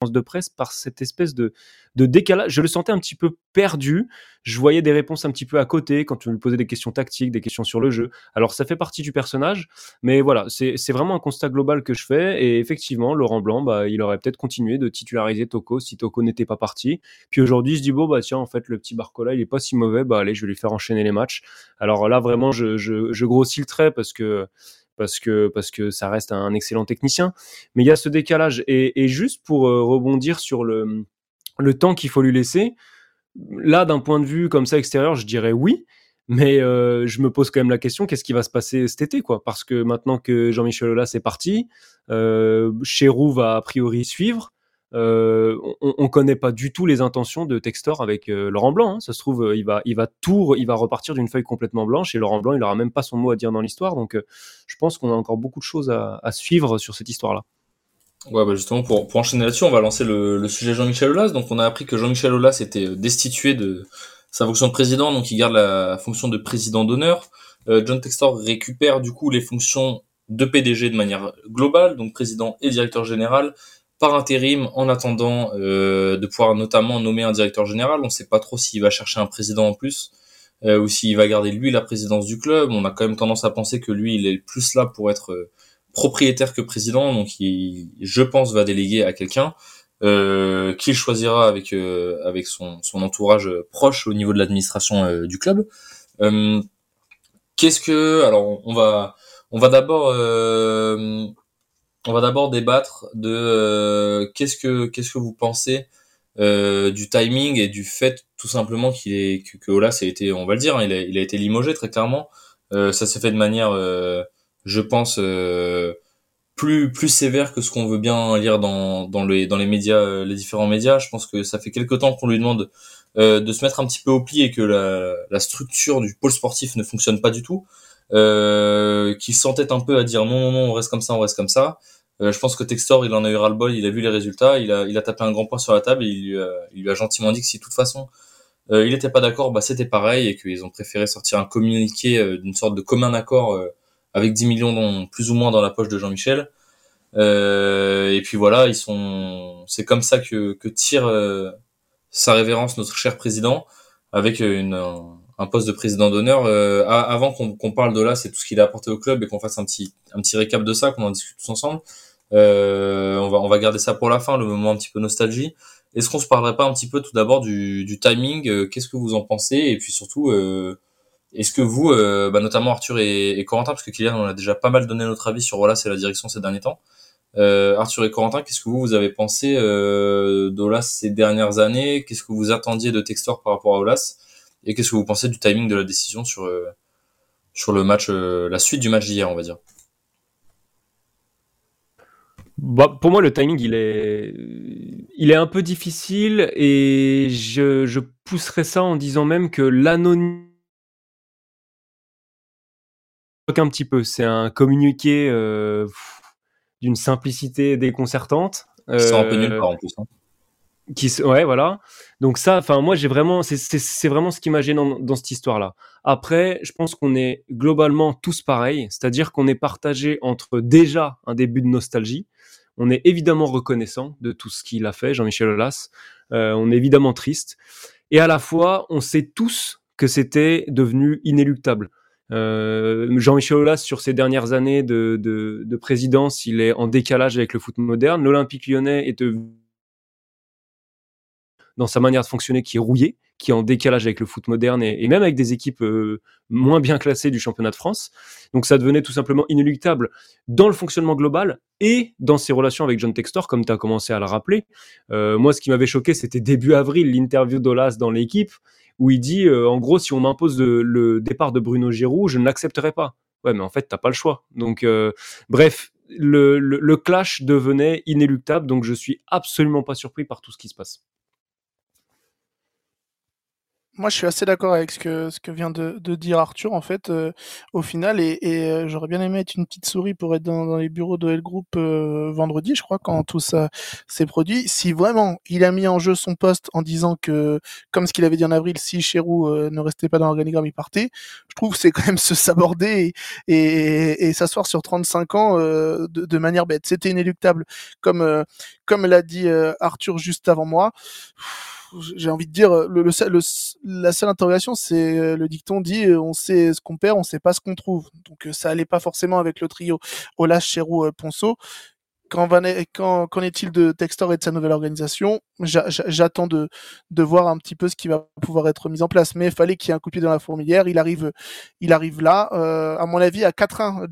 de presse par cette espèce de, de décalage. Je le sentais un petit peu perdu. Je voyais des réponses un petit peu à côté quand tu lui posais des questions tactiques, des questions sur le jeu. Alors ça fait partie du personnage, mais voilà, c'est vraiment un constat global que je fais. Et effectivement, Laurent Blanc, bah, il aurait peut-être continué de titulariser Toko si Toko n'était pas parti. Puis aujourd'hui, il se dit, bon, bah tiens, en fait, le petit Barcola, il est pas si mauvais, bah allez, je vais lui faire enchaîner les matchs. Alors là, vraiment, je, je, je grossis le trait parce que parce que, parce que ça reste un excellent technicien. Mais il y a ce décalage. Et, juste pour euh, rebondir sur le, le temps qu'il faut lui laisser, là, d'un point de vue comme ça extérieur, je dirais oui. Mais euh, je me pose quand même la question, qu'est-ce qui va se passer cet été quoi? Parce que maintenant que Jean-Michel Aulas est parti, euh, va a priori suivre. Euh, on, on connaît pas du tout les intentions de Textor avec euh, Laurent Blanc. Hein. Ça se trouve, euh, il va, il va tout, il va repartir d'une feuille complètement blanche et Laurent Blanc, il aura même pas son mot à dire dans l'histoire. Donc, je pense qu'on a encore beaucoup de choses à, suivre sur cette histoire-là. Ouais, bah justement, pour, pour enchaîner là-dessus, on va lancer le, sujet Jean-Michel Aulas. Donc, on a appris que Jean-Michel Aulas était destitué de sa fonction de président, donc il garde la fonction de président d'honneur. John Textor récupère du coup les fonctions de PDG de manière globale, donc président et directeur général par intérim en attendant euh, de pouvoir notamment nommer un directeur général. On ne sait pas trop s'il va chercher un président en plus euh, ou s'il va garder lui la présidence du club. On a quand même tendance à penser que lui, il est plus là pour être euh, propriétaire que président, donc il, je pense, va déléguer à quelqu'un euh, qu'il choisira avec avec son, son entourage proche au niveau de l'administration du club. Qu'est-ce que alors on va on va d'abord on va d'abord débattre de euh, qu'est-ce que qu'est-ce que vous pensez euh, du timing et du fait tout simplement qu'il est que, que Olas a été, on va le dire, hein, il, a, il a été limogé très clairement. Euh, ça s'est fait de manière, je pense, plus plus sévère que ce qu'on veut bien lire dans dans les dans les médias, les différents médias. Je pense que ça fait quelque temps qu'on lui demande de se mettre un petit peu au pied et que la, la structure du pôle sportif ne fonctionne pas du tout. Qu'il s'entête un peu à dire non non non on reste comme ça on reste comme ça euh, je pense que Textor, il en a eu ras-le-bol, il a vu les résultats, il a, il a tapé un grand point sur la table il lui a, il lui a gentiment dit que si de toute façon euh, il n'était pas d'accord, bah c'était pareil et qu'ils ont préféré sortir un communiqué euh, d'une sorte de commun accord avec 10 millions dans, plus ou moins dans la poche de Jean-Michel. et puis voilà, ils sont, c'est comme ça que, que tire sa révérence notre cher président avec une, un, poste de président d'honneur. avant qu'on parle de là, c'est tout ce qu'il a apporté au club et qu'on fasse un petit, un petit récap de ça, qu'on en discute tous ensemble. on va on va garder ça pour la fin, le moment un petit peu nostalgie. Est-ce qu'on se parlerait pas un petit peu tout d'abord du, du timing Qu'est-ce que vous en pensez Et puis surtout, est-ce que vous, bah, notamment Arthur et, et, Corentin, parce que Kylian on a déjà pas mal donné notre avis sur voilà c'est la direction ces derniers temps. Euh, Arthur et Corentin, qu'est-ce que vous, vous avez pensé euh, d'Olas ces dernières années? Qu'est-ce que vous attendiez de Textor par rapport à Olas? Et qu'est-ce que vous pensez du timing de la décision sur, euh, sur le match, euh, la suite du match d'hier, on va dire? Bah, pour moi, le timing, il est, il est un peu difficile et je, je pousserais ça en disant même que l'anonymat un petit peu. C'est un communiqué euh, d'une simplicité déconcertante. Qui un peu nulle part en plus. Hein. Qui, ouais, voilà. Donc ça, enfin moi j'ai vraiment, c'est vraiment ce qui m'a gêné dans, cette histoire-là. Après, je pense qu'on est globalement tous pareils, c'est-à-dire qu'on est partagé entre déjà un début de nostalgie. On est évidemment reconnaissant de tout ce qu'il a fait, Jean-Michel Aulas. Euh, on est évidemment triste. Et à la fois, on sait tous que c'était devenu inéluctable. Euh, Jean-Michel Aulas, sur ses dernières années de, de, de, présidence, il est en décalage avec le foot moderne. L'Olympique lyonnais est dans sa manière de fonctionner qui est rouillée, qui est en décalage avec le foot moderne et, même avec des équipes euh, moins bien classées du championnat de France. Donc ça devenait tout simplement inéluctable dans le fonctionnement global et dans ses relations avec John Textor, comme tu as commencé à le rappeler. Euh, moi, ce qui m'avait choqué, c'était début avril, l'interview d'Olas dans l'équipe où il dit euh, en gros si on m'impose le départ de Bruno Giroud, je ne l'accepterai pas. Ouais, mais en fait t'as pas le choix. Donc bref, le, le, clash devenait inéluctable, donc je suis absolument pas surpris par tout ce qui se passe. Moi, je suis assez d'accord avec ce que, ce que vient de, de dire Arthur, en fait, euh, au final, et, et euh, j'aurais bien aimé être une petite souris pour être dans, dans les bureaux de L Group euh, vendredi, je crois, quand tout ça s'est produit. Si vraiment il a mis en jeu son poste en disant que, comme ce qu'il avait dit en avril, si Cherou ne restait pas dans l'organigramme, il partait, je trouve que c'est quand même [LAUGHS] se saborder et, et, et s'asseoir sur 35 ans de, de, manière bête. C'était inéluctable, comme, comme l'a dit Arthur juste avant moi j'ai envie de dire, le, le, la seule interrogation, c'est euh, le dicton dit euh, on sait ce qu'on perd, on sait pas ce qu'on trouve. Donc euh, ça allait pas forcément avec le trio Olas, Cherou, Ponceau. Qu'en, quand, qu'en est-il de Textor et de sa nouvelle organisation? J'attends de, de voir un petit peu ce qui va pouvoir être mis en place. Mais il fallait qu'il y ait un coup dans la fourmilière. Il arrive, il arrive là. Euh, à mon avis, à 4-1,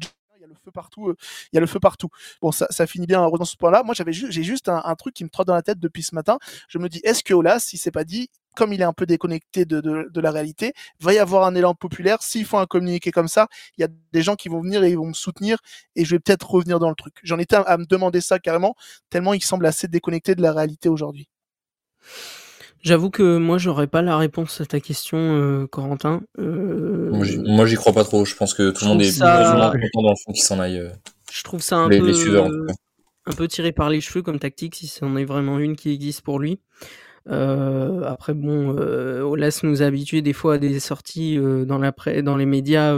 feu partout. Euh, il y a le feu partout. Bon, ça, finit bien dans ce point-là. Moi, j'avais j'ai juste un, truc qui me trotte dans la tête depuis ce matin. Je me dis, est-ce que Olas, si c'est pas dit, comme il est un peu déconnecté de, de, la réalité, va y avoir un élan populaire. S'il faut un communiqué comme ça, il y a des gens qui vont venir et ils vont me soutenir et je vais peut-être revenir dans le truc. J'en étais à me demander ça carrément, tellement il semble assez déconnecté de la réalité aujourd'hui. J'avoue que moi, j'aurais pas la réponse à ta question, euh, Corentin. Euh, moi, j'y crois pas trop. Je pense que tout le monde est ça... content dans le fond qu'il s'en aille. Euh, je trouve ça un peu, un peu tiré par les cheveux comme tactique, si c'en est vraiment une qui existe pour lui. après, bon, Olas nous a habitués des fois à des sorties dans, la dans les médias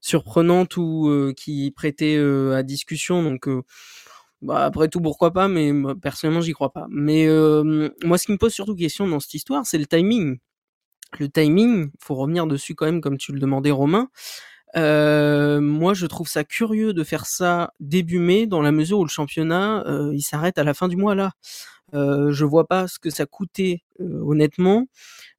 surprenantes ou qui prêtaient à discussion. Donc, bah, après tout, pourquoi pas, mais personnellement, j'y crois pas. Mais euh, moi, ce qui me pose surtout question dans cette histoire, c'est le timing. Le timing, faut revenir dessus quand même, comme tu le demandais, Romain. Euh, moi, je trouve ça curieux de faire ça début mai, dans la mesure où le championnat, euh, il s'arrête à la fin du mois là. Euh, je vois pas ce que ça coûtait, euh, honnêtement,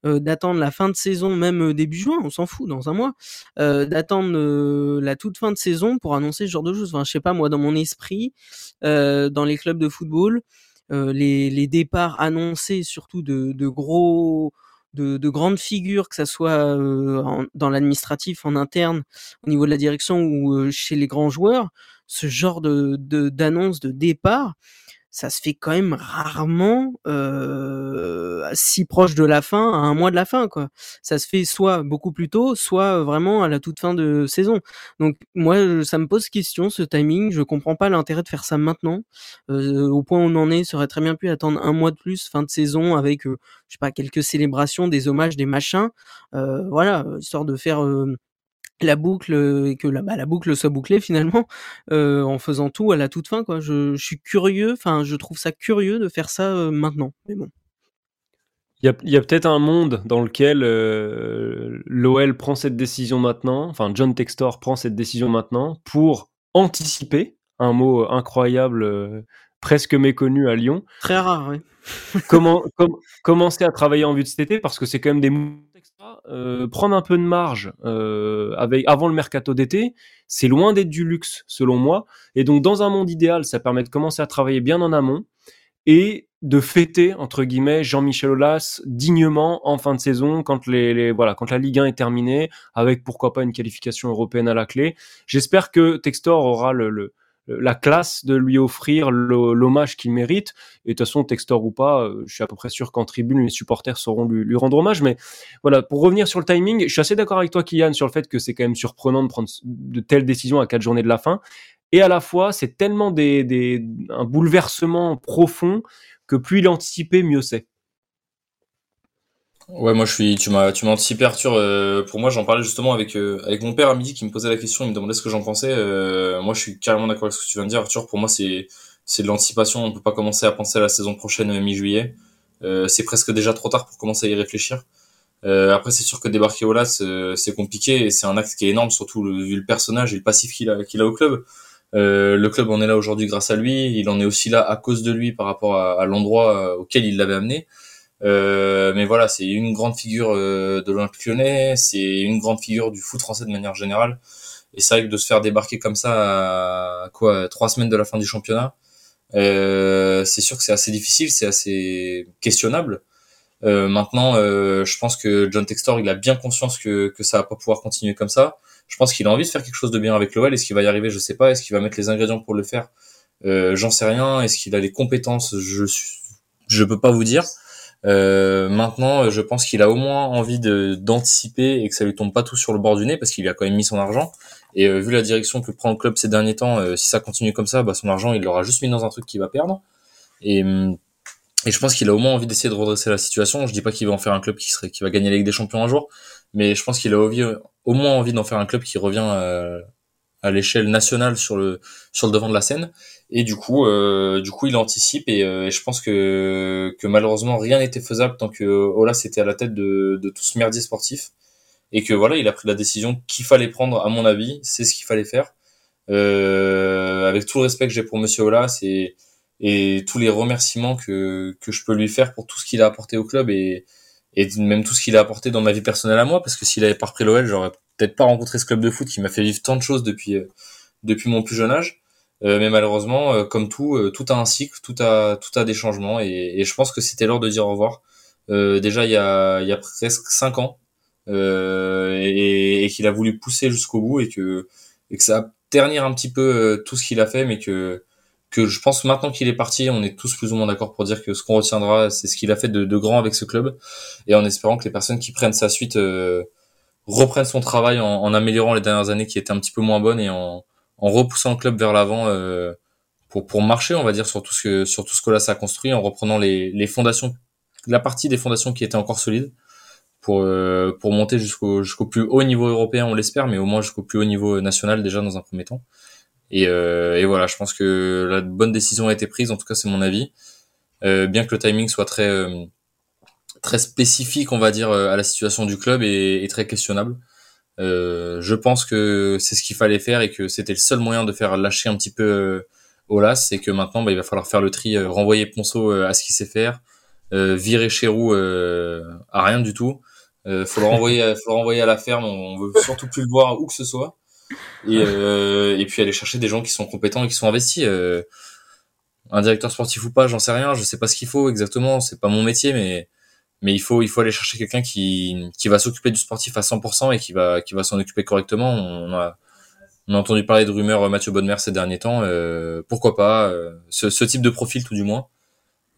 euh, d'attendre la fin de saison, même début juin, on s'en fout, dans un mois, d'attendre la toute fin de saison pour annoncer ce genre de choses. Enfin, je sais pas, moi, dans mon esprit, dans les clubs de football, les, les, départs annoncés, surtout de, de gros de, de, grandes figures, que ça soit dans l'administratif, en interne, au niveau de la direction ou chez les grands joueurs, ce genre de d'annonce de, départ, ça se fait quand même rarement euh, si proche de la fin, à un mois de la fin, quoi. Ça se fait soit beaucoup plus tôt, soit vraiment à la toute fin de saison. Donc moi, ça me pose question ce timing. Je comprends pas l'intérêt de faire ça maintenant. Euh, au point où on en est, ça aurait très bien pu attendre un mois de plus, fin de saison, avec euh, je sais pas quelques célébrations, des hommages, des machins. Voilà, histoire de faire la boucle euh, et que la, bah, la boucle soit bouclée finalement [LAUGHS] euh, en faisant tout à la toute fin quoi. Je, suis curieux, enfin je trouve ça curieux de faire ça euh, maintenant. Mais bon. Il y a, y a peut-être un monde dans lequel euh, l'OL prend cette décision maintenant, enfin John Textor prend cette décision maintenant pour anticiper un mot incroyable, presque méconnu à Lyon. Très rare, oui. [LAUGHS] comment, commencer à travailler en vue de cet été parce que c'est quand même des euh, prendre un peu de marge euh, avec avant le mercato d'été, c'est loin d'être du luxe selon moi. Et donc dans un monde idéal, ça permet de commencer à travailler bien en amont et de fêter entre guillemets Jean-Michel Aulas dignement en fin de saison quand les, voilà quand la Ligue 1 est terminée avec pourquoi pas une qualification européenne à la clé. J'espère que Textor aura le la classe de lui offrir l'hommage qu'il mérite. Et de toute façon, Textor ou pas, euh, je suis à peu près sûr qu'en tribune, les supporters sauront lui, rendre hommage. Mais voilà, pour revenir sur le timing, je suis assez d'accord avec toi, Kylian, sur le fait que c'est quand même surprenant de prendre de telles décisions à quatre journées de la fin. Et à la fois, c'est tellement des, un bouleversement profond que plus il est anticipé, mieux c'est. Ouais, moi je suis, tu m'as, tu m'as anticipé Arthur. Euh, pour moi, j'en parlais justement avec euh, avec mon père à midi qui me posait la question, il me demandait ce que j'en pensais. Euh, moi, je suis carrément d'accord avec ce que tu viens de dire, Arthur. Pour moi, c'est c'est de l'anticipation. On peut pas commencer à penser à la saison prochaine mi-juillet. c'est presque déjà trop tard pour commencer à y réfléchir. après, c'est sûr que débarquer au LAS, c'est compliqué et c'est un acte qui est énorme, surtout vu le personnage et le passif qu'il a qu'il a au club. le club en est là aujourd'hui grâce à lui. Il en est aussi là à cause de lui par rapport à, à l'endroit auquel il l'avait amené. Euh, mais voilà, c'est une grande figure euh, de l'Olympique lyonnais, c'est une grande figure du foot français de manière générale. Et c'est vrai que de se faire débarquer comme ça à quoi trois semaines de la fin du championnat, euh, c'est sûr que c'est assez difficile, c'est assez questionnable. Euh, maintenant, euh, je pense que John Textor, il a bien conscience que, que ça va pas pouvoir continuer comme ça. Je pense qu'il a envie de faire quelque chose de bien avec l'OL. Est-ce qu'il va y arriver? Je sais pas. Est-ce qu'il va mettre les ingrédients pour le faire? J'en sais rien. Est-ce qu'il a les compétences? Je je peux pas vous dire. Euh, maintenant, je pense qu'il a au moins envie de d'anticiper et que ça lui tombe pas tout sur le bord du nez parce qu'il a quand même mis son argent. Et euh, vu la direction que prend le club ces derniers temps, euh, si ça continue comme ça, bah, son argent il l'aura juste mis dans un truc qu'il va perdre. Et, hum, et je pense qu'il a au moins envie d'essayer de redresser la situation. Je dis pas qu'il va en faire un club qui serait qui va gagner la Ligue des Champions un jour, mais je pense qu'il a au moins envie d'en faire un club qui revient à l'échelle nationale sur le sur le devant de la scène et du coup euh, du coup il anticipe euh, et, je pense que que malheureusement rien n'était faisable tant que Olas était à la tête de de tout ce merdier sportif. Et que voilà il a pris la décision qu'il fallait prendre à mon avis. C'est ce qu'il fallait faire. Euh, avec tout le respect que j'ai pour Monsieur Olas et et tous les remerciements que que je peux lui faire pour tout ce qu'il a apporté au club et et même tout ce qu'il a apporté dans ma vie personnelle à moi. Parce que s'il avait pas repris l'OL j'aurais peut-être pas rencontré ce club de foot qui m'a fait vivre tant de choses depuis euh, depuis mon plus jeune âge. Euh, mais malheureusement, euh, comme tout, tout a un cycle, tout a tout a des changements et, et je pense que c'était l'heure de dire au revoir. déjà il y a il y a presque cinq ans et, et qu'il a voulu pousser jusqu'au bout et que et que ça a ternir un petit peu tout ce qu'il a fait, mais que que je pense maintenant qu'il est parti, on est tous plus ou moins d'accord pour dire que ce qu'on retiendra, c'est ce qu'il a fait de, de, grand avec ce club, et en espérant que les personnes qui prennent sa suite euh, reprenne son travail en, en, améliorant les dernières années qui étaient un petit peu moins bonnes et en, en repoussant le club vers l'avant euh, pour, pour marcher, on va dire, sur tout ce que, sur tout ce que là ça a construit, en reprenant les, les fondations, la partie des fondations qui étaient encore solides pour, euh, pour monter jusqu'au, jusqu'au plus haut niveau européen, on l'espère, mais au moins jusqu'au plus haut niveau national déjà dans un premier temps. Et, euh, et voilà, je pense que la bonne décision a été prise, en tout cas c'est mon avis. Euh, bien que le timing soit très très spécifique, on va dire, euh, à la situation du club et, très questionnable. Euh, je pense que c'est ce qu'il fallait faire et que c'était le seul moyen de faire lâcher un petit peu euh, Olas, c'est que maintenant bah, il va falloir faire le tri, renvoyer Ponceau à ce qu'il sait faire, virer Chéroux à rien du tout. Euh, faut le renvoyer, [LAUGHS] faut le renvoyer à la ferme. On, veut surtout plus le voir où que ce soit. Et, et puis aller chercher des gens qui sont compétents et qui sont investis. un directeur sportif ou pas, j'en sais rien. Je sais pas ce qu'il faut exactement. C'est pas mon métier, mais mais il faut il faut aller chercher quelqu'un qui qui va s'occuper du sportif à 100% et qui va qui va s'en occuper correctement. On a on a entendu parler de rumeurs euh, Mathieu Bonnemer ces derniers temps. Euh, pourquoi pas euh, ce, ce, type de profil tout du moins.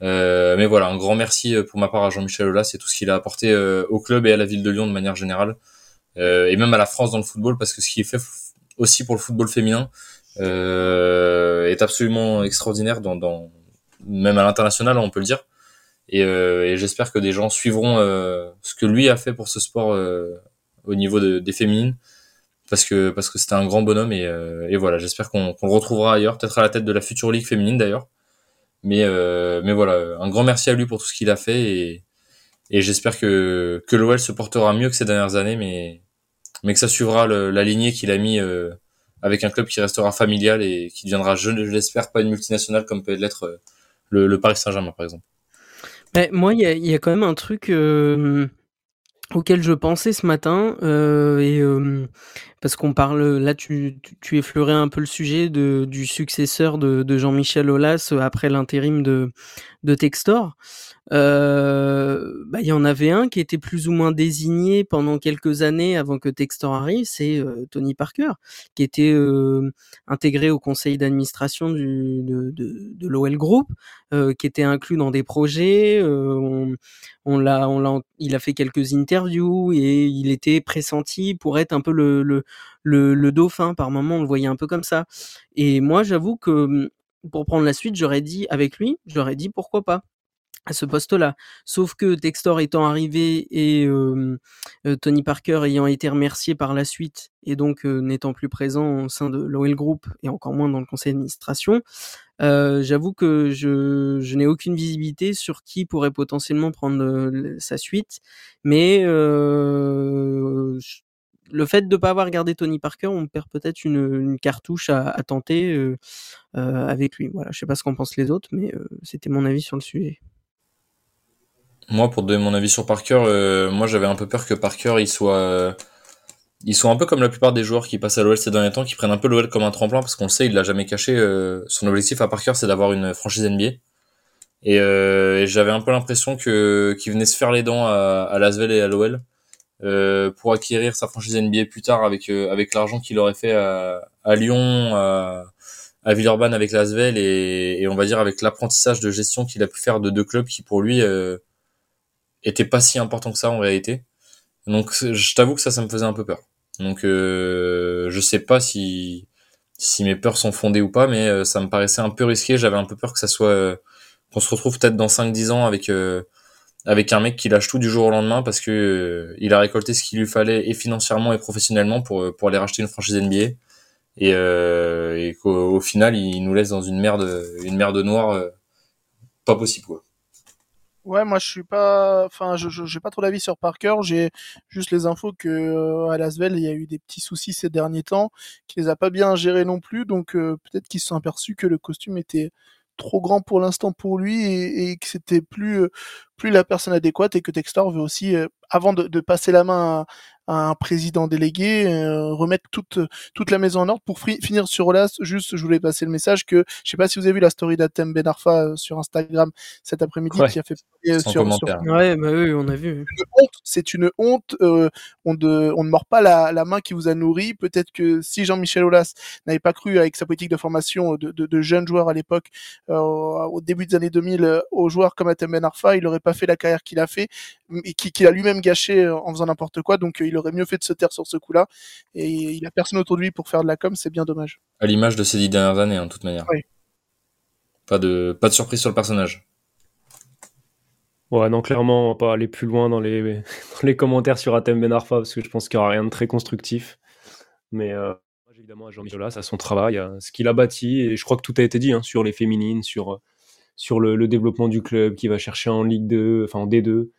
Euh, mais voilà, un grand merci pour ma part à Jean-Michel Aulas c'est tout ce qu'il a apporté au club et à la ville de Lyon de manière générale et même à la France dans le football parce que ce qui est fait aussi pour le football féminin est absolument extraordinaire dans, dans même à l'international on peut le dire. Et, euh, et j'espère que des gens suivront euh, ce que lui a fait pour ce sport euh, au niveau de, des féminines parce que parce que c'était un grand bonhomme et, et voilà j'espère qu'on le retrouvera ailleurs peut-être à la tête de la future ligue féminine d'ailleurs mais mais voilà un grand merci à lui pour tout ce qu'il a fait et, et j'espère que que l'OL se portera mieux que ces dernières années mais mais que ça suivra le, la lignée qu'il a mis avec un club qui restera familial et qui deviendra, je, l'espère, pas une multinationale comme peut l'être le, Paris Saint-Germain, par exemple. Moi, il y a, quand même un truc auquel je pensais ce matin et parce qu'on parle là tu, tu, effleurais un peu le sujet de, du successeur de, Jean-Michel Aulas après l'intérim de, de Textor euh, bah, il y en avait un qui était plus ou moins désigné pendant quelques années avant que Textor arrive, c'est euh, Tony Parker, qui était euh, intégré au conseil d'administration de, de, de l'OL Group, qui était inclus dans des projets. on, on l'a, il a fait quelques interviews et il était pressenti pour être un peu le, le, dauphin. Par moment, on le voyait un peu comme ça. Et moi, j'avoue que pour prendre la suite, j'aurais dit avec lui, j'aurais dit pourquoi pas à ce poste-là. Sauf que Textor étant arrivé et euh, Tony Parker ayant été remercié par la suite et donc n'étant plus présent au sein de l'OL Group et encore moins dans le conseil d'administration, euh, j'avoue que je n'ai aucune visibilité sur qui pourrait potentiellement prendre sa suite, mais le fait de ne pas avoir gardé Tony Parker, on perd peut-être une, cartouche à, tenter euh, avec lui. Voilà, je sais pas ce qu'en pensent les autres, mais c'était mon avis sur le sujet. Moi, pour donner mon avis sur Parker, euh, moi j'avais un peu peur que Parker il soit, euh, un peu comme la plupart des joueurs qui passent à l'OL ces derniers temps, qui prennent un peu l'OL comme un tremplin, parce qu'on le sait, il l'a jamais caché. Euh, son objectif à Parker, c'est d'avoir une franchise NBA. Et, j'avais un peu l'impression qu'il venait se faire les dents à, à et à l'OL pour acquérir sa franchise NBA plus tard avec avec l'argent qu'il aurait fait à, à Lyon, à, à Villeurbanne avec Lasvel et, et on va dire avec l'apprentissage de gestion qu'il a pu faire de deux clubs qui pour lui était pas si important que ça en réalité. Donc je t'avoue que ça, ça me faisait un peu peur. Donc euh, je sais pas si si mes peurs sont fondées ou pas, mais euh, ça me paraissait un peu risqué. J'avais un peu peur que ça soit euh, qu'on se retrouve peut-être dans 5-10 ans avec euh, avec un mec qui lâche tout du jour au lendemain parce que il a récolté ce qu'il lui fallait et financièrement et professionnellement pour pour aller racheter une franchise NBA et, et qu'au final il nous laisse dans une merde une merde noire pas possible quoi. Ouais, moi je suis pas, enfin, je j'ai pas trop d'avis sur Parker. J'ai juste les infos que euh, à Lasvel il y a eu des petits soucis ces derniers temps, qui les a pas bien gérés non plus. Donc euh, peut-être qu'ils se sont aperçus que le costume était trop grand pour l'instant pour lui et, et que c'était plus euh, plus la personne adéquate et que Textor veut aussi, avant de, de, passer la main un président délégué, euh, remettre toute toute la maison en ordre. Pour finir sur Olas, juste, je voulais passer le message que je sais pas si vous avez vu la story d'Atem Ben Arfa euh, sur Instagram cet après-midi qui a fait euh, sur, sur, Ouais, bah oui, on a vu. C'est une honte. Euh, on, de, on ne mord pas la, la main qui vous a nourri. Peut-être que si Jean-Michel Olas n'avait pas cru avec sa politique de formation de, de, de jeunes joueurs à l'époque, au début des années 2000, aux joueurs comme Atem Ben Arfa, il aurait pas fait la carrière qu'il a fait et qu'il a lui-même gâché en faisant n'importe quoi. Donc il aurait mieux fait de se taire sur ce coup-là. Et il a personne autour de lui pour faire de la com, c'est bien dommage. À l'image de ces dix dernières années, en toute manière. Pas de, pas de surprise sur le personnage. Ouais, non, clairement, on va pas aller plus loin dans les, [LAUGHS] les commentaires sur Atem Ben Arfa, parce que je pense qu'il n'y aura rien de très constructif. Mais euh, évidemment, à Jean-Michel à son travail, à ce qu'il a bâti, et je crois que tout a été dit hein, sur les féminines, sur, sur le, développement du club qui va chercher en Ligue 2, enfin en D2,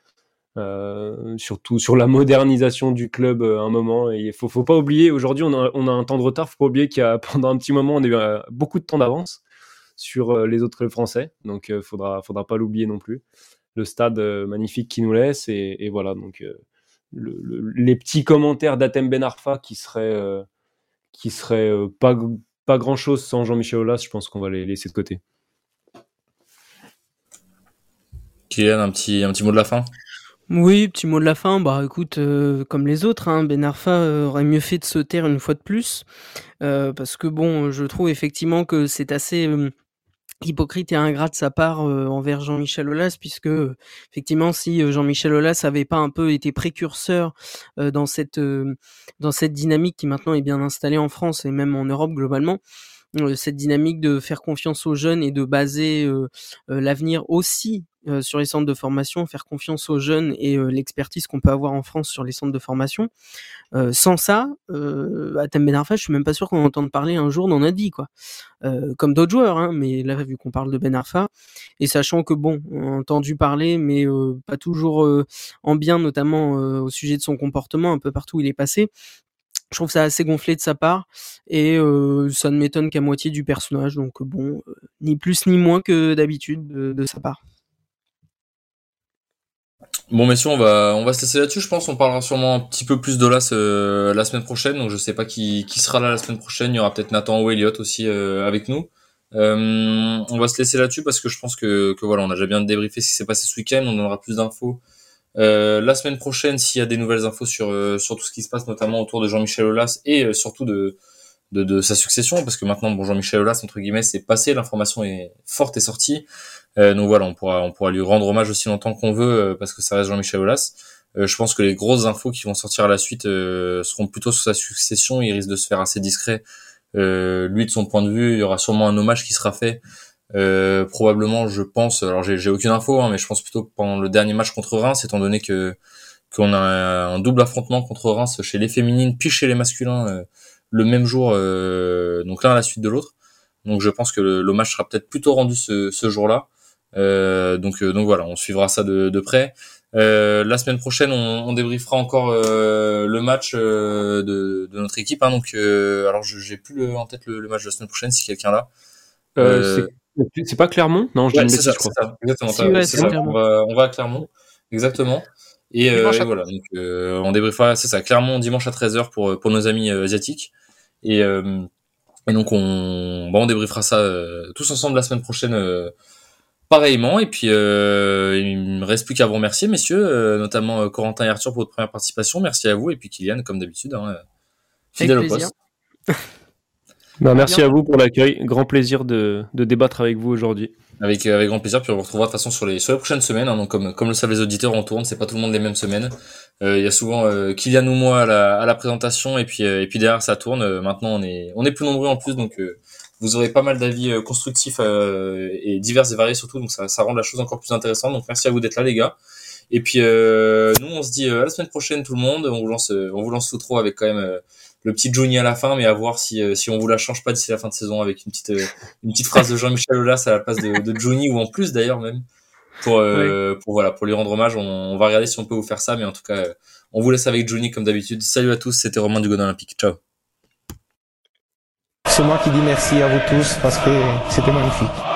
euh, surtout sur la modernisation du club à euh, un moment. Il faut, faut pas oublier, aujourd'hui, on a, un temps de retard. Faut pas oublier qu'il y a [LAUGHS] pendant un petit moment, on a eu euh, beaucoup de temps d'avance sur les autres clubs français. Donc, il faudra, faudra pas l'oublier non plus. Le stade magnifique qui nous laisse. Et, voilà, donc le, les petits commentaires d'Atem Ben Arfa qui seraient, qui seraient pas, pas grand chose sans Jean-Michel Aulas, je pense qu'on va les laisser de côté. Kylian, un petit, mot de la fin? Oui, petit mot de la fin. Bah écoute, euh, comme les autres, hein, Ben Arfa euh, aurait mieux fait de se taire une fois de plus. Euh, parce que bon, je trouve effectivement que c'est assez hypocrite et ingrat de sa part envers Jean-Michel Aulas, puisque effectivement, si Jean-Michel Aulas avait pas un peu été précurseur dans cette dynamique qui maintenant est bien installée en France et même en Europe globalement, cette dynamique de faire confiance aux jeunes et de baser l'avenir aussi euh, sur les centres de formation, faire confiance aux jeunes et euh, l'expertise qu'on peut avoir en France sur les centres de formation. Euh, sans ça, euh, Atem Ben Arfa, je suis même pas sûr qu'on entende parler un jour dans notre vie, quoi. comme d'autres joueurs, hein, mais là, vu qu'on parle de Ben Arfa, et sachant que bon, on a entendu parler, mais pas toujours en bien, notamment au sujet de son comportement, un peu partout où il est passé je trouve ça assez gonflé de sa part et ça ne m'étonne qu'à moitié du personnage. Donc bon, ni plus ni moins que d'habitude de, sa part. Bon messieurs, on va on va se laisser là-dessus. Je pense on parlera sûrement un petit peu plus de l'as la semaine prochaine. Donc je sais pas qui qui sera là la semaine prochaine. Il y aura peut-être Nathan ou Elliot aussi avec nous. on va se laisser là-dessus parce que je pense que, que voilà, on a déjà bien débriefé ce qui s'est passé ce week-end. On donnera plus d'infos euh, la semaine prochaine, s'il y a des nouvelles infos sur, euh, sur tout ce qui se passe, notamment autour de Jean-Michel Aulas et euh, surtout de, de, de, sa succession, parce que maintenant, bon, Jean-Michel Aulas, entre guillemets, c'est passé, l'information est forte et sortie. donc voilà, on pourra, on pourra lui rendre hommage aussi longtemps qu'on veut, parce que ça reste Jean-Michel Aulas. je pense que les grosses infos qui vont sortir à la suite seront plutôt sur sa succession. Il risque de se faire assez discret. lui, de son point de vue, il y aura sûrement un hommage qui sera fait euh, probablement, je pense, alors j'ai aucune info, hein, mais je pense plutôt que pendant le dernier match contre Reims, étant donné que qu'on a un double affrontement contre Reims chez les féminines puis chez les masculins euh, le même jour, euh, donc l'un à la suite de l'autre. Donc je pense que le, match sera peut-être plutôt rendu ce, ce jour-là. donc donc voilà, on suivra ça de, de près. la semaine prochaine, on, on débriefera encore le match de, de, notre équipe. Hein, donc alors j'ai plus le, en tête le, match de la semaine prochaine si quelqu'un là. C'est pas Clermont? Non, je dis une bêtise, je crois. Ça, exactement. Si, ça. On, va, on, va, à Clermont. Exactement. Et, euh, et voilà, donc euh, on débriefera, c'est ça, Clermont dimanche à 13h pour, pour nos amis euh, asiatiques. Et, euh, et donc on, bon, on débriefera ça euh, tous ensemble la semaine prochaine pareillement. Et puis il me reste plus qu'à vous remercier, messieurs, notamment Corentin et Arthur pour votre première participation. Merci à vous. Et puis Kylian, comme d'habitude, hein, fidèle au poste. [LAUGHS] Bah, merci à vous pour l'accueil. Grand plaisir de, de débattre avec vous aujourd'hui. Avec, euh, avec grand plaisir. Puis on vous retrouvera de toute façon sur les, sur les prochaines semaines. Hein. donc comme, comme le savent les auditeurs, on tourne. C'est pas tout le monde les mêmes semaines. Euh, il y a souvent euh, Kylian ou moi à la, à la présentation et puis, euh, et puis derrière ça tourne. maintenant on est, on est plus nombreux en plus. Donc vous aurez pas mal d'avis constructifs et divers et variés surtout. Donc ça, ça rend la chose encore plus intéressante. Donc merci à vous d'être là les gars. Et puis nous on se dit à la semaine prochaine tout le monde. On vous lance, on vous lance tout trop avec quand même le petit Johnny à la fin, mais à voir si, euh, si on vous la change pas d'ici la fin de saison avec une petite, euh, une petite phrase de Jean-Michel Aulas à la place de, de Johnny ou en plus d'ailleurs même pour, euh, pour voilà pour lui rendre hommage. On, va regarder si on peut vous faire ça, mais en tout cas, on vous laisse avec Johnny comme d'habitude. Salut à tous, c'était Romain du Godin Olympique. Ciao. C'est moi qui dis merci à vous tous parce que c'était magnifique.